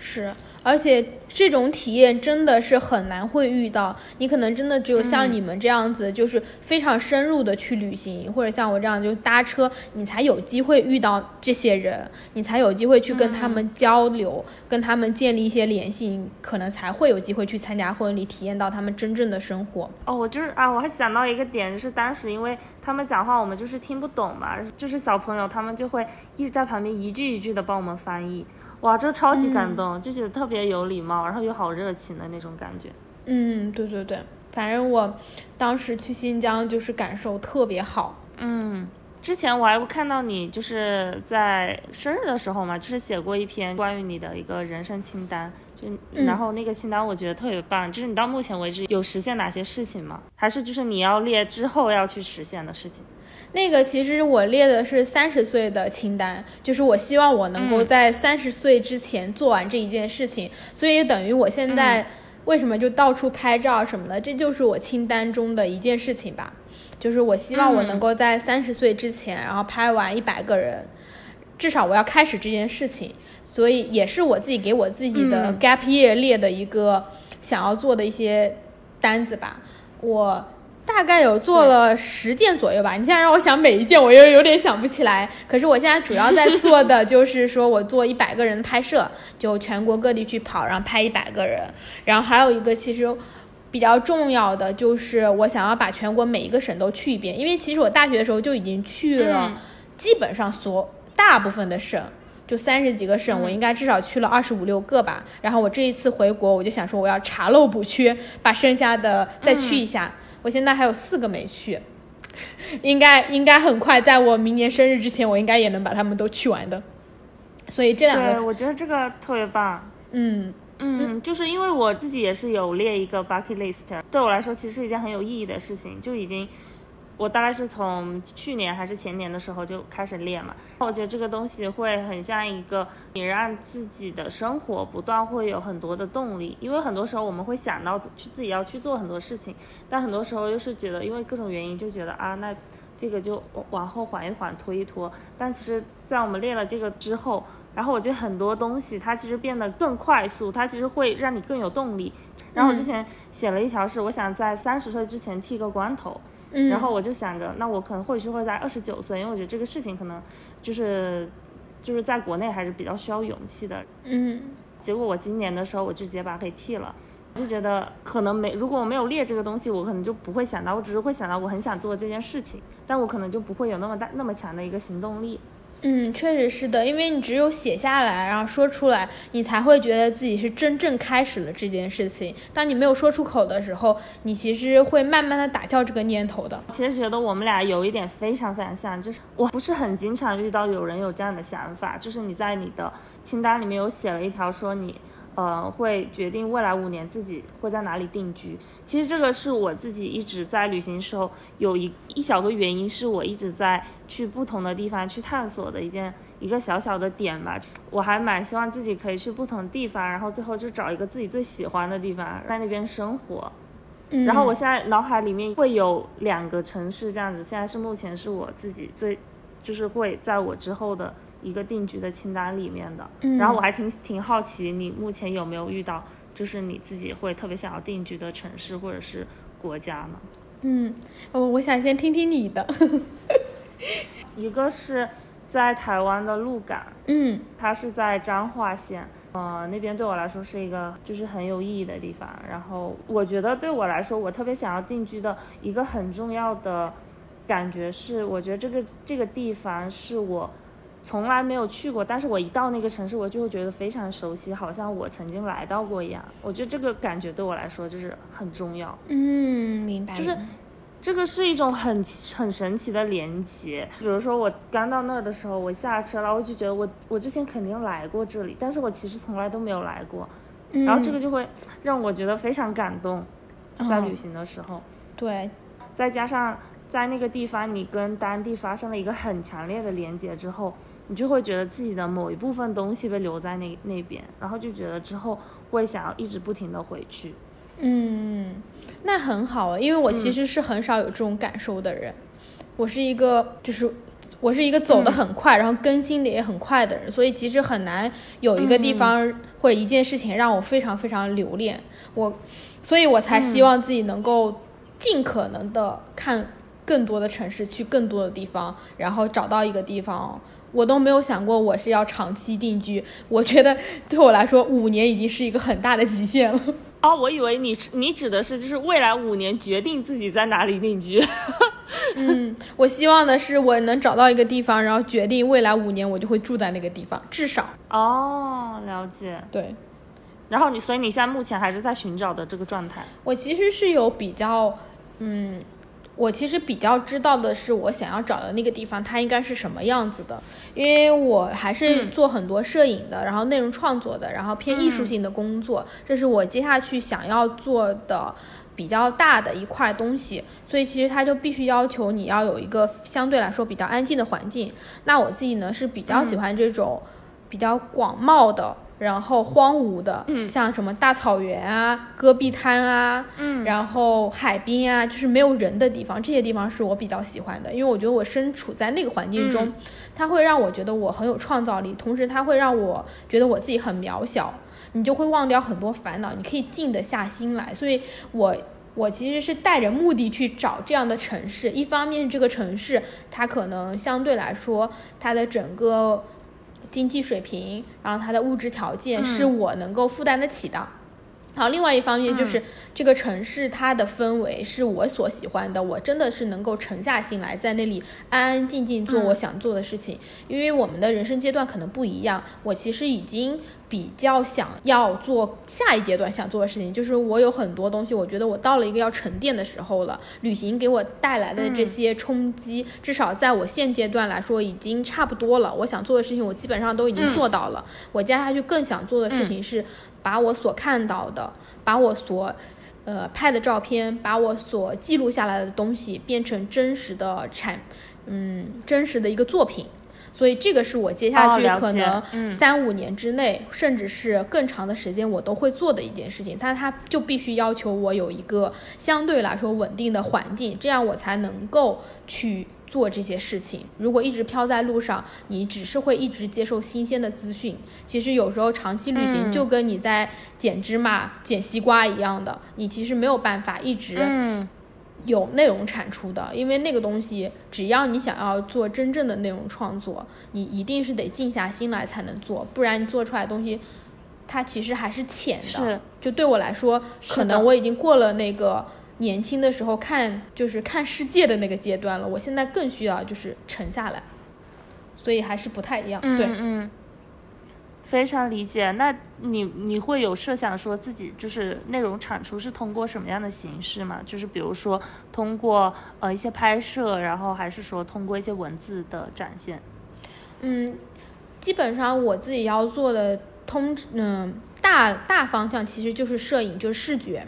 是，而且这种体验真的是很难会遇到。你可能真的只有像你们这样子，就是非常深入的去旅行，或者像我这样就搭车，你才有机会遇到这些人，你才有机会去跟他们交流，跟他们建立一些联系，可能才会有机会去参加婚礼，体验到他们真正的生活。哦，我就是啊，我还想到一个点，就是当时因为他们讲话，我们就是听不懂嘛，就是小朋友他们就会一直在旁边一句一句的帮我们翻译。哇，这超级感动，就觉得特别有礼貌，然后又好热情的那种感觉。嗯，对对对，反正我当时去新疆就是感受特别好。嗯，之前我还看到你就是在生日的时候嘛，就是写过一篇关于你的一个人生清单，就然后那个清单我觉得特别棒，就是你到目前为止有实现哪些事情吗？还是就是你要列之后要去实现的事情？那个其实我列的是三十岁的清单，就是我希望我能够在三十岁之前做完这一件事情，所以等于我现在为什么就到处拍照什么的，这就是我清单中的一件事情吧。就是我希望我能够在三十岁之前，然后拍完一百个人，至少我要开始这件事情，所以也是我自己给我自己的 gap year 列的一个想要做的一些单子吧。我。大概有做了十件左右吧。你现在让我想每一件，我又有点想不起来。可是我现在主要在做的就是说我做一百个人的拍摄，就全国各地去跑，然后拍一百个人。然后还有一个其实比较重要的就是我想要把全国每一个省都去一遍，因为其实我大学的时候就已经去了，基本上所大部分的省，就三十几个省，我应该至少去了二十五六个吧。然后我这一次回国，我就想说我要查漏补缺，把剩下的再去一下。我现在还有四个没去，应该应该很快，在我明年生日之前，我应该也能把他们都去完的。所以这两个，我觉得这个特别棒。嗯嗯，就是因为我自己也是有列一个 bucket list，对我来说其实是一件很有意义的事情，就已经。我大概是从去年还是前年的时候就开始练嘛，我觉得这个东西会很像一个你让自己的生活不断会有很多的动力，因为很多时候我们会想到去自己要去做很多事情，但很多时候又是觉得因为各种原因就觉得啊，那这个就往后缓一缓，拖一拖。但其实，在我们练了这个之后，然后我觉得很多东西它其实变得更快速，它其实会让你更有动力。然后我之前写了一条是，我想在三十岁之前剃个光头。然后我就想着，那我可能或许会在二十九岁，因为我觉得这个事情可能就是就是在国内还是比较需要勇气的。嗯，结果我今年的时候我就直接把它给剃了，就觉得可能没如果我没有列这个东西，我可能就不会想到，我只是会想到我很想做这件事情，但我可能就不会有那么大那么强的一个行动力。嗯，确实是的，因为你只有写下来，然后说出来，你才会觉得自己是真正开始了这件事情。当你没有说出口的时候，你其实会慢慢的打消这个念头的。其实觉得我们俩有一点非常非常像，就是我不是很经常遇到有人有这样的想法，就是你在你的清单里面有写了一条说你。呃，会决定未来五年自己会在哪里定居。其实这个是我自己一直在旅行时候有一一小个原因，是我一直在去不同的地方去探索的一件一个小小的点吧。我还蛮希望自己可以去不同地方，然后最后就找一个自己最喜欢的地方，在那边生活。然后我现在脑海里面会有两个城市这样子，现在是目前是我自己最，就是会在我之后的。一个定居的清单里面的，然后我还挺挺好奇，你目前有没有遇到，就是你自己会特别想要定居的城市或者是国家呢？嗯，我我想先听听你的。一个是在台湾的鹿港，嗯，它是在彰化县，呃，那边对我来说是一个就是很有意义的地方。然后我觉得对我来说，我特别想要定居的一个很重要的感觉是，我觉得这个这个地方是我。从来没有去过，但是我一到那个城市，我就会觉得非常熟悉，好像我曾经来到过一样。我觉得这个感觉对我来说就是很重要。嗯，明白。就是这个是一种很很神奇的连接。比如说我刚到那儿的时候，我下车了，我就觉得我我之前肯定来过这里，但是我其实从来都没有来过。然后这个就会让我觉得非常感动，在旅行的时候。对，再加上在那个地方，你跟当地发生了一个很强烈的连接之后。你就会觉得自己的某一部分东西被留在那那边，然后就觉得之后会想要一直不停的回去。嗯，那很好啊，因为我其实是很少有这种感受的人。我是一个就是我是一个走得很快，然后更新的也很快的人，所以其实很难有一个地方或者一件事情让我非常非常留恋。我，所以我才希望自己能够尽可能的看更多的城市，去更多的地方，然后找到一个地方。我都没有想过我是要长期定居，我觉得 对我来说五年已经是一个很大的极限了。哦，我以为你你指的是就是未来五年决定自己在哪里定居。嗯，我希望的是我能找到一个地方，然后决定未来五年我就会住在那个地方，至少。哦，了解。对。然后你，所以你现在目前还是在寻找的这个状态。我其实是有比较，嗯。我其实比较知道的是，我想要找的那个地方，它应该是什么样子的，因为我还是做很多摄影的，然后内容创作的，然后偏艺术性的工作，这是我接下去想要做的比较大的一块东西，所以其实它就必须要求你要有一个相对来说比较安静的环境。那我自己呢是比较喜欢这种比较广袤的。然后荒芜的，像什么大草原啊、戈壁滩啊，嗯，然后海滨啊，就是没有人的地方，这些地方是我比较喜欢的，因为我觉得我身处在那个环境中，它会让我觉得我很有创造力，同时它会让我觉得我自己很渺小，你就会忘掉很多烦恼，你可以静得下心来。所以，我我其实是带着目的去找这样的城市，一方面这个城市它可能相对来说它的整个。经济水平，然后它的物质条件是我能够负担得起的。好，另外一方面就是这个城市它的氛围是我所喜欢的，我真的是能够沉下心来在那里安安静静做我想做的事情。因为我们的人生阶段可能不一样，我其实已经。比较想要做下一阶段想做的事情，就是我有很多东西，我觉得我到了一个要沉淀的时候了。旅行给我带来的这些冲击，至少在我现阶段来说已经差不多了。我想做的事情，我基本上都已经做到了。我接下去更想做的事情是，把我所看到的，把我所呃拍的照片，把我所记录下来的东西变成真实的产，嗯，真实的一个作品。所以这个是我接下去可能三五年之内，甚至是更长的时间，我都会做的一件事情。但它就必须要求我有一个相对来说稳定的环境，这样我才能够去做这些事情。如果一直飘在路上，你只是会一直接受新鲜的资讯。其实有时候长期旅行就跟你在捡芝麻、捡西瓜一样的，你其实没有办法一直。有内容产出的，因为那个东西，只要你想要做真正的内容创作，你一定是得静下心来才能做，不然你做出来的东西，它其实还是浅的。就对我来说，可能我已经过了那个年轻的时候看就是看世界的那个阶段了，我现在更需要就是沉下来，所以还是不太一样。对，嗯。非常理解，那你你会有设想说自己就是内容产出是通过什么样的形式吗？就是比如说通过呃一些拍摄，然后还是说通过一些文字的展现？嗯，基本上我自己要做的通嗯大大方向其实就是摄影，就是视觉，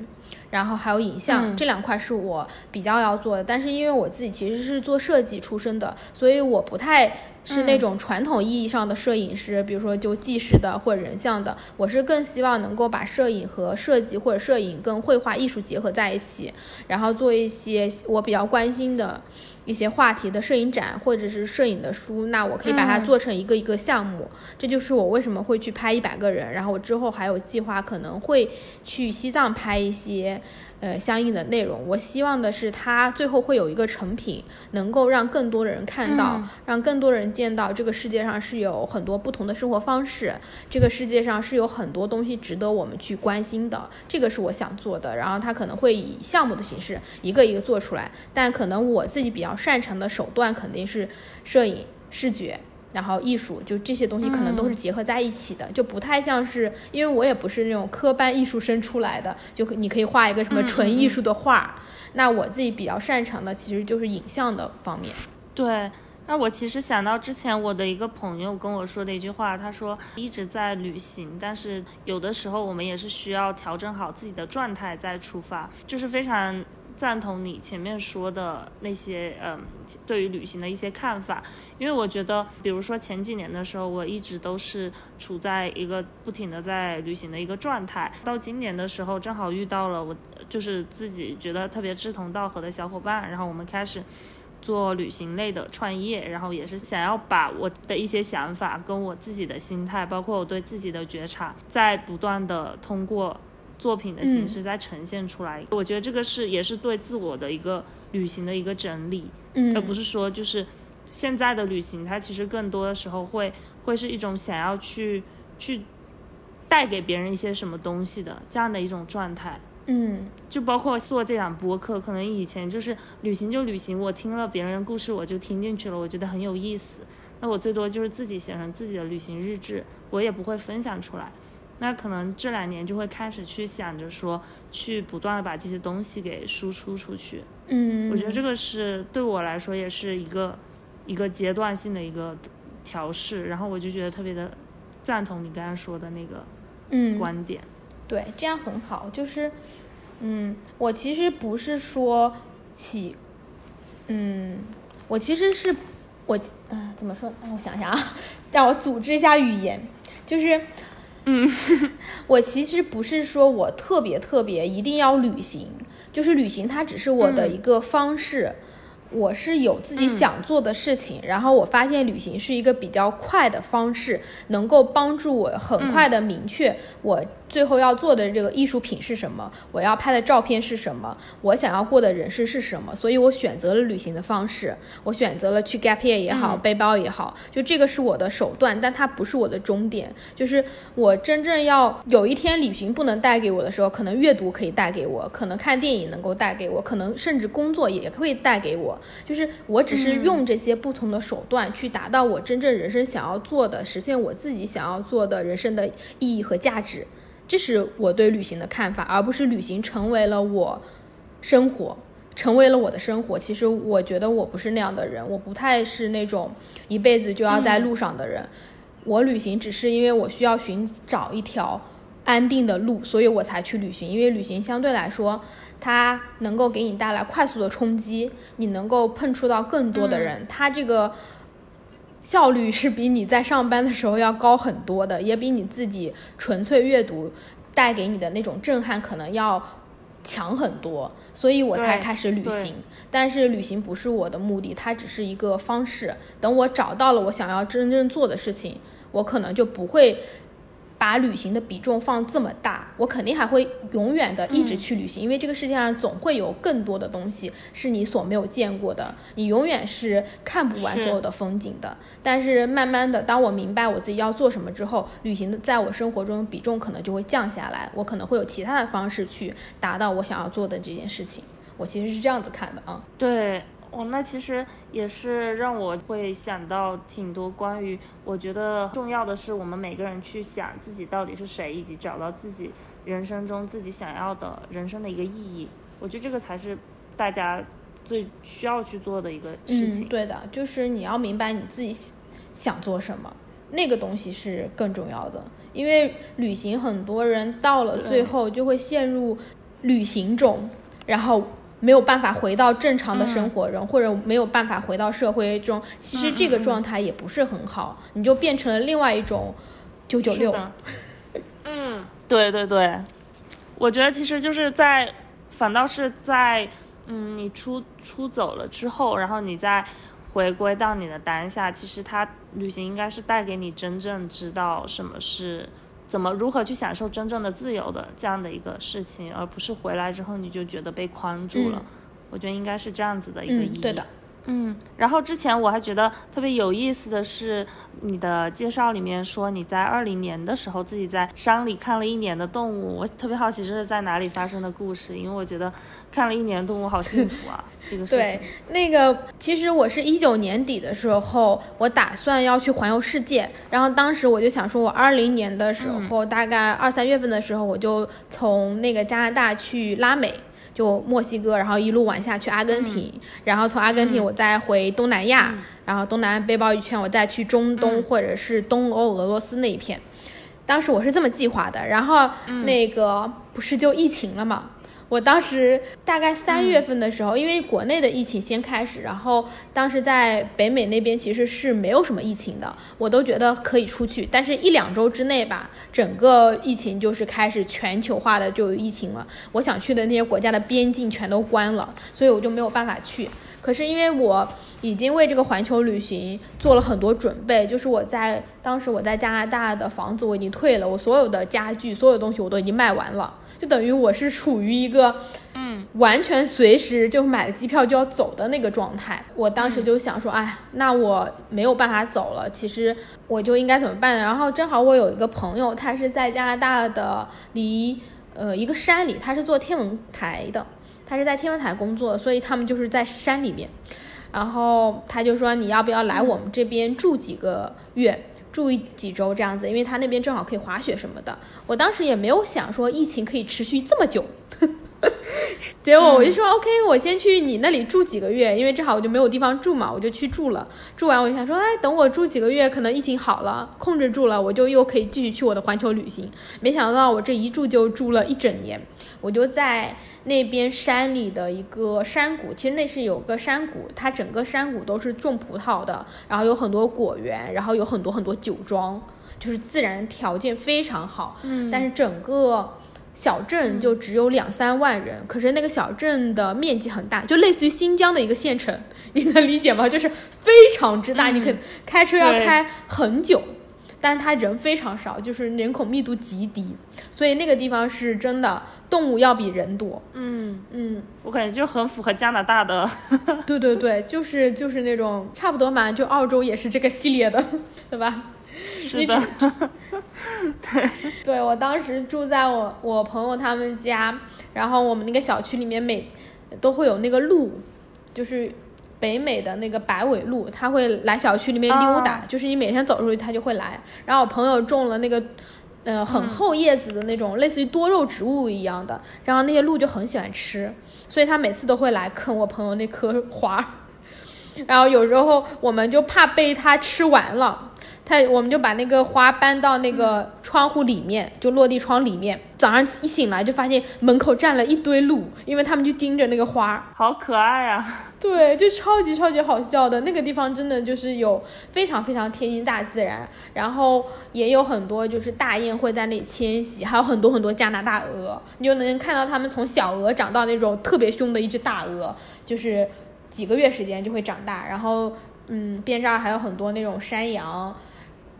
然后还有影像这两块是我比较要做的。但是因为我自己其实是做设计出身的，所以我不太。是那种传统意义上的摄影师，比如说就纪实的或者人像的。我是更希望能够把摄影和设计，或者摄影跟绘画艺术结合在一起，然后做一些我比较关心的一些话题的摄影展，或者是摄影的书。那我可以把它做成一个一个项目。这就是我为什么会去拍一百个人，然后我之后还有计划可能会去西藏拍一些。呃，相应的内容，我希望的是它最后会有一个成品，能够让更多的人看到，让更多人见到这个世界上是有很多不同的生活方式，这个世界上是有很多东西值得我们去关心的，这个是我想做的。然后它可能会以项目的形式一个一个做出来，但可能我自己比较擅长的手段肯定是摄影、视觉。然后艺术就这些东西可能都是结合在一起的，就不太像是，因为我也不是那种科班艺术生出来的，就你可以画一个什么纯艺术的画。那我自己比较擅长的其实就是影像的方面。对，那我其实想到之前我的一个朋友跟我说的一句话，他说一直在旅行，但是有的时候我们也是需要调整好自己的状态再出发，就是非常。赞同你前面说的那些，嗯，对于旅行的一些看法，因为我觉得，比如说前几年的时候，我一直都是处在一个不停的在旅行的一个状态，到今年的时候，正好遇到了我就是自己觉得特别志同道合的小伙伴，然后我们开始做旅行类的创业，然后也是想要把我的一些想法跟我自己的心态，包括我对自己的觉察，在不断的通过作品的形式再呈现出来。我觉得这个是也是对自我的一个旅行的一个整理，嗯，而不是说就是现在的旅行，它其实更多的时候会会是一种想要去去带给别人一些什么东西的这样的一种状态。嗯，就包括做这档播客，可能以前就是旅行就旅行，我听了别人的故事我就听进去了，我觉得很有意思。那我最多就是自己写成自己的旅行日志，我也不会分享出来。那可能这两年就会开始去想着说，去不断的把这些东西给输出出去。嗯，我觉得这个是对我来说也是一个一个阶段性的一个调试。然后我就觉得特别的赞同你刚刚说的那个嗯观点。对，这样很好。就是，嗯，我其实不是说喜，嗯，我其实是我，嗯，怎么说？让我想想啊，让我组织一下语言。就是，嗯，我其实不是说我特别特别一定要旅行，就是旅行它只是我的一个方式。我是有自己想做的事情，然后我发现旅行是一个比较快的方式，能够帮助我很快的明确我。最后要做的这个艺术品是什么？我要拍的照片是什么？我想要过的人生是什么？所以我选择了旅行的方式，我选择了去 gap year 也好，背包也好，就这个是我的手段，但它不是我的终点。就是我真正要有一天旅行不能带给我的时候，可能阅读可以带给我，可能看电影能够带给我，可能甚至工作也会带给我。就是我只是用这些不同的手段去达到我真正人生想要做的，实现我自己想要做的人生的意义和价值。这是我对旅行的看法，而不是旅行成为了我生活，成为了我的生活。其实我觉得我不是那样的人，我不太是那种一辈子就要在路上的人。我旅行只是因为我需要寻找一条安定的路，所以我才去旅行。因为旅行相对来说，它能够给你带来快速的冲击，你能够碰触到更多的人，它这个。效率是比你在上班的时候要高很多的，也比你自己纯粹阅读带给你的那种震撼可能要强很多，所以我才开始旅行。但是旅行不是我的目的，它只是一个方式。等我找到了我想要真正做的事情，我可能就不会。把旅行的比重放这么大，我肯定还会永远的一直去旅行，因为这个世界上总会有更多的东西是你所没有见过的，你永远是看不完所有的风景的。但是慢慢的，当我明白我自己要做什么之后，旅行的在我生活中比重可能就会降下来，我可能会有其他的方式去达到我想要做的这件事情。我其实是这样子看的啊。对。哦，那其实也是让我会想到挺多关于，我觉得重要的是我们每个人去想自己到底是谁，以及找到自己人生中自己想要的人生的一个意义。我觉得这个才是大家最需要去做的一个事情。对的，就是你要明白你自己想做什么，那个东西是更重要的。因为旅行，很多人到了最后就会陷入旅行中，然后。没有办法回到正常的生活中，或者没有办法回到社会中，其实这个状态也不是很好，你就变成了另外一种九九六。嗯，对对对，我觉得其实就是在，反倒是在，嗯，你出出走了之后，然后你再回归到你的当下，其实它旅行应该是带给你真正知道什么是。怎么如何去享受真正的自由的这样的一个事情，而不是回来之后你就觉得被框住了？我觉得应该是这样子的一个意义。对的。嗯，然后之前我还觉得特别有意思的是，你的介绍里面说你在二零年的时候自己在山里看了一年的动物，我特别好奇这是在哪里发生的故事，因为我觉得看了一年动物好幸福啊，这个事情。对，那个其实我是一九年底的时候，我打算要去环游世界，然后当时我就想说，我二零年的时候，大概二三月份的时候，我就从那个加拿大去拉美。就墨西哥，然后一路往下去阿根廷，然后从阿根廷我再回东南亚，然后东南背包一圈，我再去中东或者是东欧俄罗斯那一片。当时我是这么计划的，然后那个不是就疫情了嘛？我当时大概三月份的时候，因为国内的疫情先开始，然后当时在北美那边其实是没有什么疫情的，我都觉得可以出去。但是，一两周之内吧，整个疫情就是开始全球化的就有疫情了。我想去的那些国家的边境全都关了，所以我就没有办法去。可是因为我已经为这个环球旅行做了很多准备，就是我在当时我在加拿大的房子我已经退了，我所有的家具、所有东西我都已经卖完了，就等于我是处于一个嗯完全随时就买了机票就要走的那个状态。我当时就想说，哎，那我没有办法走了，其实我就应该怎么办呢？然后正好我有一个朋友，他是在加拿大的离呃一个山里，他是做天文台的。他是在天文台工作，所以他们就是在山里面。然后他就说：“你要不要来我们这边住几个月，住一几周这样子？因为他那边正好可以滑雪什么的。”我当时也没有想说疫情可以持续这么久。结果我就说 OK，我先去你那里住几个月，因为正好我就没有地方住嘛，我就去住了。住完我就想说，哎，等我住几个月，可能疫情好了，控制住了，我就又可以继续去我的环球旅行。没想到我这一住就住了一整年，我就在那边山里的一个山谷，其实那是有个山谷，它整个山谷都是种葡萄的，然后有很多果园，然后有很多很多酒庄，就是自然条件非常好。嗯，但是整个。小镇就只有两三万人，可是那个小镇的面积很大，就类似于新疆的一个县城，你能理解吗？就是非常之大，你可开车要开很久，但是它人非常少，就是人口密度极低，所以那个地方是真的动物要比人多。嗯嗯，我感觉就很符合加拿大的。对对对，就是就是那种差不多嘛，就澳洲也是这个系列的，对吧？是的，对 对，我当时住在我我朋友他们家，然后我们那个小区里面每都会有那个鹿，就是北美的那个白尾鹿，它会来小区里面溜达，就是你每天走出去它就会来。然后我朋友种了那个呃很厚叶子的那种类似于多肉植物一样的，然后那些鹿就很喜欢吃，所以它每次都会来啃我朋友那颗花，然后有时候我们就怕被它吃完了。他我们就把那个花搬到那个窗户里面，就落地窗里面。早上一醒来就发现门口站了一堆鹿，因为他们就盯着那个花，好可爱啊！对，就超级超级好笑的。那个地方真的就是有非常非常贴近大自然，然后也有很多就是大雁会在那里迁徙，还有很多很多加拿大鹅，你就能看到它们从小鹅长到那种特别凶的一只大鹅，就是几个月时间就会长大。然后嗯，边上还有很多那种山羊。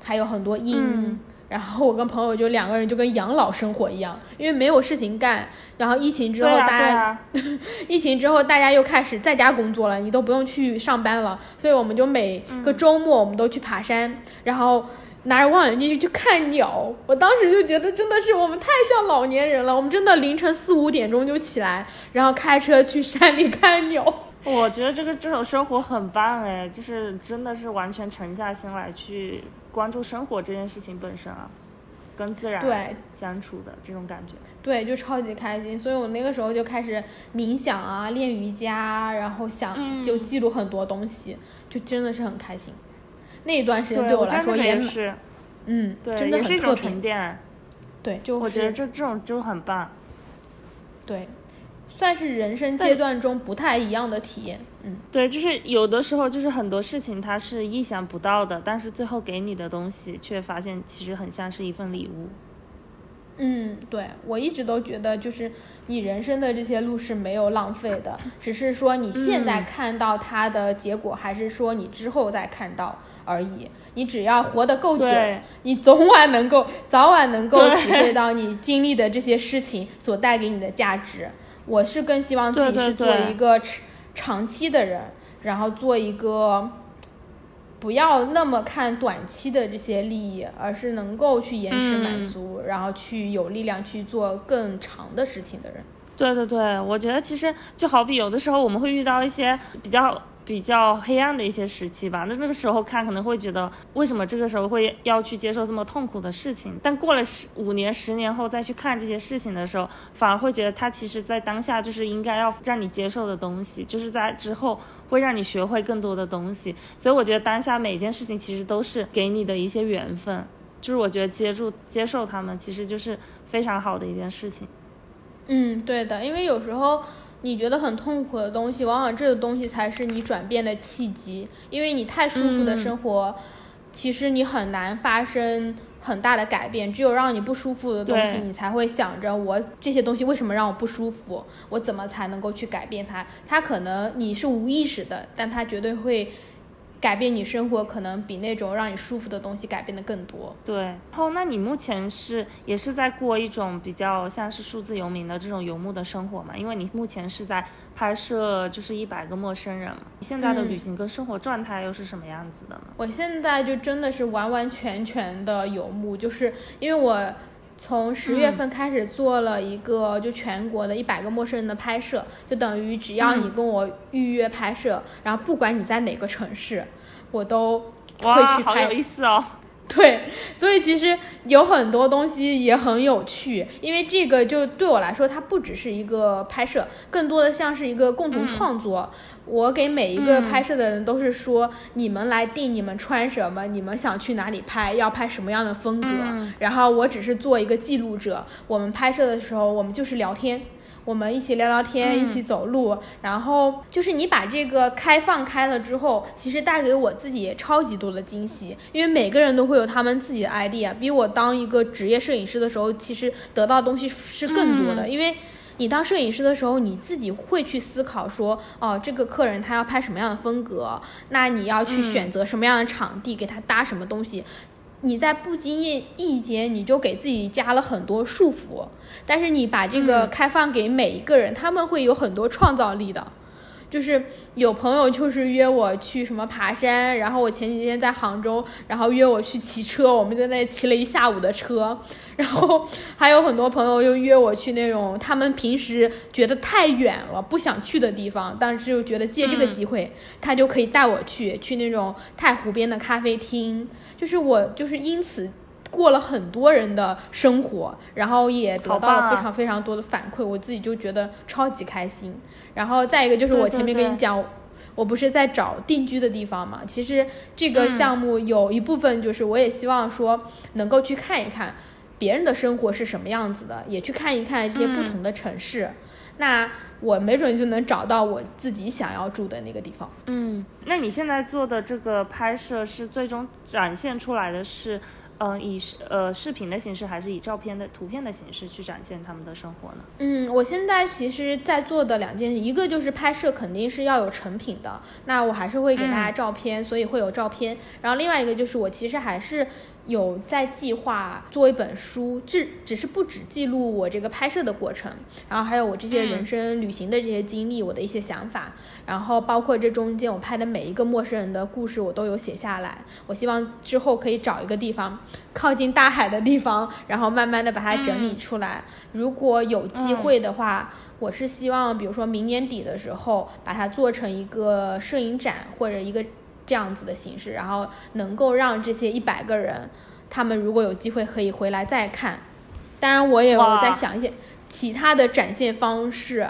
还有很多鹰，然后我跟朋友就两个人就跟养老生活一样，因为没有事情干。然后疫情之后，大家 疫情之后大家又开始在家工作了，你都不用去上班了，所以我们就每个周末我们都去爬山，然后拿着望远镜去看鸟。我当时就觉得真的是我们太像老年人了，我们真的凌晨四五点钟就起来，然后开车去山里看鸟。我觉得这个这种生活很棒哎，就是真的是完全沉下心来去。关注生活这件事情本身啊，跟自然对相处的这种感觉，对，就超级开心。所以我那个时候就开始冥想啊，练瑜伽，然后想就记录很多东西，就真的是很开心。那一段时间对我来说也是，嗯，对，真的很特别。沉淀。对，就我觉得这这种就很棒。对。算是人生阶段中不太一样的体验，嗯，对，就是有的时候就是很多事情它是意想不到的，但是最后给你的东西却发现其实很像是一份礼物。嗯，对，我一直都觉得就是你人生的这些路是没有浪费的，只是说你现在看到它的结果，还是说你之后再看到而已。你只要活得够久，你总晚能够早晚能够体会到你经历的这些事情所带给你的价值。我是更希望自己是做一个长长期的人，然后做一个不要那么看短期的这些利益，而是能够去延迟满足，然后去有力量去做更长的事情的人。对对对，我觉得其实就好比有的时候我们会遇到一些比较。比较黑暗的一些时期吧，那那个时候看可能会觉得，为什么这个时候会要去接受这么痛苦的事情？但过了十五年、十年后再去看这些事情的时候，反而会觉得它其实在当下就是应该要让你接受的东西，就是在之后会让你学会更多的东西。所以我觉得当下每件事情其实都是给你的一些缘分，就是我觉得接住、接受他们，其实就是非常好的一件事情。嗯，对的，因为有时候。你觉得很痛苦的东西，往往这个东西才是你转变的契机。因为你太舒服的生活，其实你很难发生很大的改变。只有让你不舒服的东西，你才会想着我这些东西为什么让我不舒服，我怎么才能够去改变它？它可能你是无意识的，但它绝对会。改变你生活可能比那种让你舒服的东西改变的更多。对，然后那你目前是也是在过一种比较像是数字游民的这种游牧的生活嘛？因为你目前是在拍摄就是一百个陌生人嘛。你现在的旅行跟生活状态又是什么样子的呢？我现在就真的是完完全全的游牧，就是因为我。从十月份开始做了一个就全国的一百个陌生人的拍摄，就等于只要你跟我预约拍摄，然后不管你在哪个城市，我都会去拍。好有意思哦。对，所以其实有很多东西也很有趣，因为这个就对我来说，它不只是一个拍摄，更多的像是一个共同创作。我给每一个拍摄的人都是说，你们来定你们穿什么，你们想去哪里拍，要拍什么样的风格，然后我只是做一个记录者。我们拍摄的时候，我们就是聊天。我们一起聊聊天，一起走路，然后就是你把这个开放开了之后，其实带给我自己也超级多的惊喜，因为每个人都会有他们自己的 idea，比我当一个职业摄影师的时候，其实得到东西是更多的，因为你当摄影师的时候，你自己会去思考说，哦，这个客人他要拍什么样的风格，那你要去选择什么样的场地，给他搭什么东西。你在不经意意间，你就给自己加了很多束缚，但是你把这个开放给每一个人，他们会有很多创造力的。就是有朋友就是约我去什么爬山，然后我前几天在杭州，然后约我去骑车，我们在那骑了一下午的车，然后还有很多朋友又约我去那种他们平时觉得太远了不想去的地方，但是又觉得借这个机会，他就可以带我去去那种太湖边的咖啡厅，就是我就是因此。过了很多人的生活，然后也得到了非常非常多的反馈，我自己就觉得超级开心。然后再一个就是我前面跟你讲，我不是在找定居的地方嘛？其实这个项目有一部分就是我也希望说能够去看一看别人的生活是什么样子的，也去看一看这些不同的城市。那我没准就能找到我自己想要住的那个地方。嗯，那你现在做的这个拍摄是最终展现出来的是？嗯，以视呃视频的形式，还是以照片的图片的形式去展现他们的生活呢？嗯，我现在其实在做的两件，一个就是拍摄，肯定是要有成品的，那我还是会给大家照片，所以会有照片。然后另外一个就是我其实还是。有在计划做一本书，只只是不只记录我这个拍摄的过程，然后还有我这些人生旅行的这些经历，我的一些想法，然后包括这中间我拍的每一个陌生人的故事，我都有写下来。我希望之后可以找一个地方，靠近大海的地方，然后慢慢的把它整理出来。如果有机会的话，我是希望，比如说明年底的时候，把它做成一个摄影展或者一个。这样子的形式，然后能够让这些一百个人，他们如果有机会可以回来再看。当然，我也我在想一些其他的展现方式，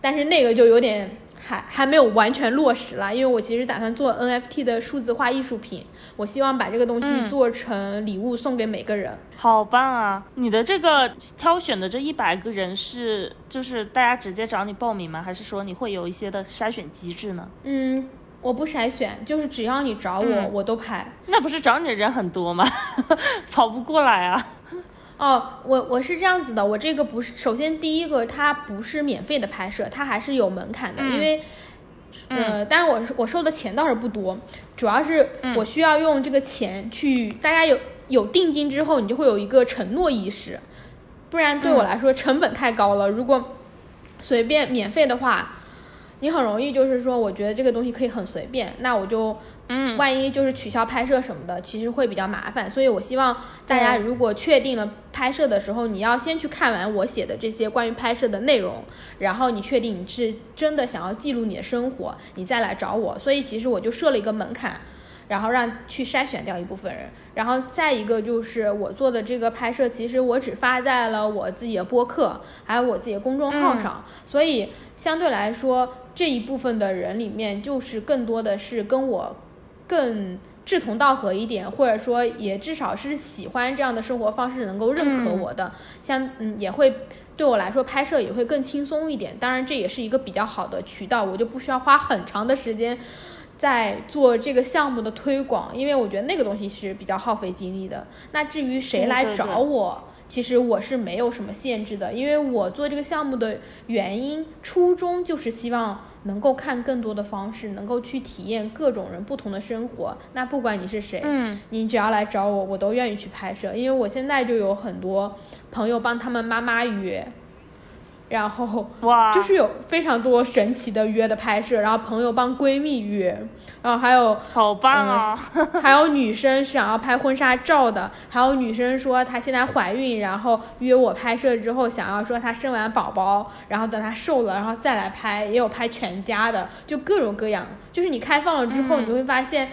但是那个就有点还还没有完全落实了。因为我其实打算做 NFT 的数字化艺术品，我希望把这个东西做成礼物送给每个人。好棒啊！你的这个挑选的这一百个人是就是大家直接找你报名吗？还是说你会有一些的筛选机制呢？嗯。我不筛选，就是只要你找我，我都拍。那不是找你的人很多吗？跑不过来啊。哦，我我是这样子的，我这个不是，首先第一个它不是免费的拍摄，它还是有门槛的，因为，呃，当然我我收的钱倒是不多，主要是我需要用这个钱去，大家有有定金之后，你就会有一个承诺意识，不然对我来说成本太高了。如果随便免费的话。你很容易就是说，我觉得这个东西可以很随便，那我就，嗯，万一就是取消拍摄什么的，其实会比较麻烦。所以我希望大家如果确定了拍摄的时候，你要先去看完我写的这些关于拍摄的内容，然后你确定你是真的想要记录你的生活，你再来找我。所以其实我就设了一个门槛。然后让去筛选掉一部分人，然后再一个就是我做的这个拍摄，其实我只发在了我自己的播客，还有我自己的公众号上，所以相对来说这一部分的人里面，就是更多的是跟我更志同道合一点，或者说也至少是喜欢这样的生活方式，能够认可我的，像嗯也会对我来说拍摄也会更轻松一点。当然这也是一个比较好的渠道，我就不需要花很长的时间。在做这个项目的推广，因为我觉得那个东西是比较耗费精力的。那至于谁来找我？其实我是没有什么限制的，因为我做这个项目的原因初衷就是希望能够看更多的方式，能够去体验各种人不同的生活。那不管你是谁，嗯，你只要来找我，我都愿意去拍摄，因为我现在就有很多朋友帮他们妈妈约。然后哇，就是有非常多神奇的约的拍摄，然后朋友帮闺蜜约，然后还有好棒啊，还有女生想要拍婚纱照的，还有女生说她现在怀孕，然后约我拍摄之后想要说她生完宝宝，然后等她瘦了，然后再来拍，也有拍全家的，就各种各样。就是你开放了之后，你会发现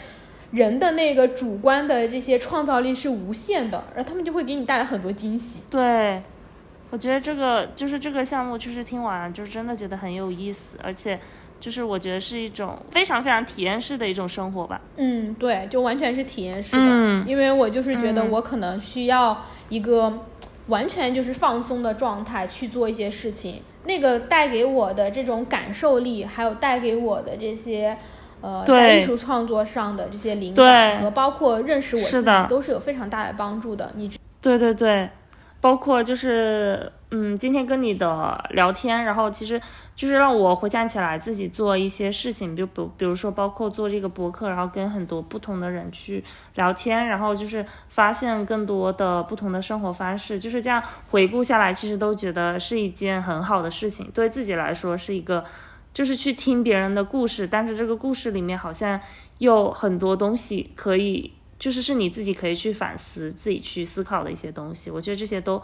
人的那个主观的这些创造力是无限的，然后他们就会给你带来很多惊喜。对。我觉得这个就是这个项目，就是听完了就真的觉得很有意思，而且就是我觉得是一种非常非常体验式的一种生活吧。嗯，对，就完全是体验式的。嗯，因为我就是觉得我可能需要一个完全就是放松的状态去做一些事情，那个带给我的这种感受力，还有带给我的这些呃在艺术创作上的这些灵感和包括认识我自己，都是有非常大的帮助的。你对对对。包括就是，嗯，今天跟你的聊天，然后其实就是让我回想起来自己做一些事情，就比比如说包括做这个博客，然后跟很多不同的人去聊天，然后就是发现更多的不同的生活方式，就是这样回顾下来，其实都觉得是一件很好的事情，对自己来说是一个，就是去听别人的故事，但是这个故事里面好像有很多东西可以。就是是你自己可以去反思、自己去思考的一些东西，我觉得这些都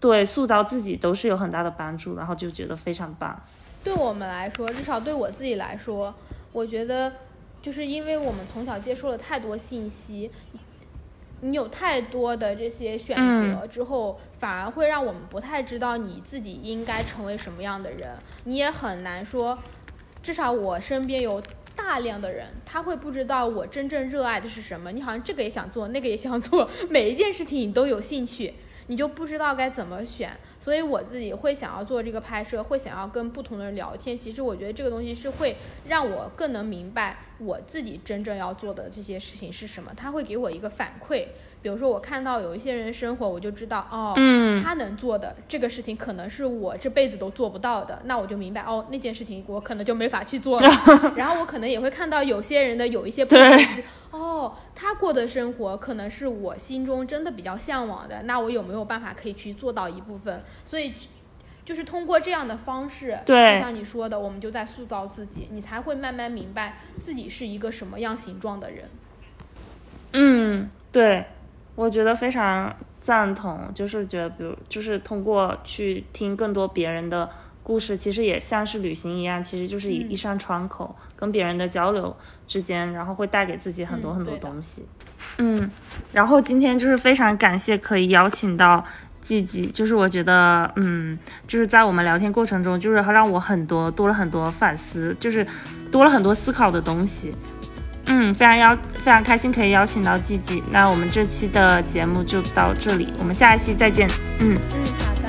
对塑造自己都是有很大的帮助，然后就觉得非常棒。对我们来说，至少对我自己来说，我觉得就是因为我们从小接受了太多信息，你有太多的这些选择之后，反而会让我们不太知道你自己应该成为什么样的人，你也很难说。至少我身边有。大量的人他会不知道我真正热爱的是什么，你好像这个也想做，那个也想做，每一件事情你都有兴趣，你就不知道该怎么选。所以我自己会想要做这个拍摄，会想要跟不同的人聊天。其实我觉得这个东西是会让我更能明白我自己真正要做的这些事情是什么，他会给我一个反馈。比如说，我看到有一些人生活，我就知道哦，他能做的这个事情可能是我这辈子都做不到的，那我就明白哦，那件事情我可能就没法去做了。然后我可能也会看到有些人的有一些朋友是哦，他过的生活可能是我心中真的比较向往的，那我有没有办法可以去做到一部分？所以就是通过这样的方式，就像你说的，我们就在塑造自己，你才会慢慢明白自己是一个什么样形状的人。嗯，对。我觉得非常赞同，就是觉得，比如，就是通过去听更多别人的故事，其实也像是旅行一样，其实就是一一扇窗口，跟别人的交流之间，然后会带给自己很多很多东西。嗯，然后今天就是非常感谢可以邀请到季季，就是我觉得，嗯，就是在我们聊天过程中，就是让我很多多了很多反思，就是多了很多思考的东西。嗯，非常邀，非常开心可以邀请到季季。那我们这期的节目就到这里，我们下一期再见。嗯嗯。好的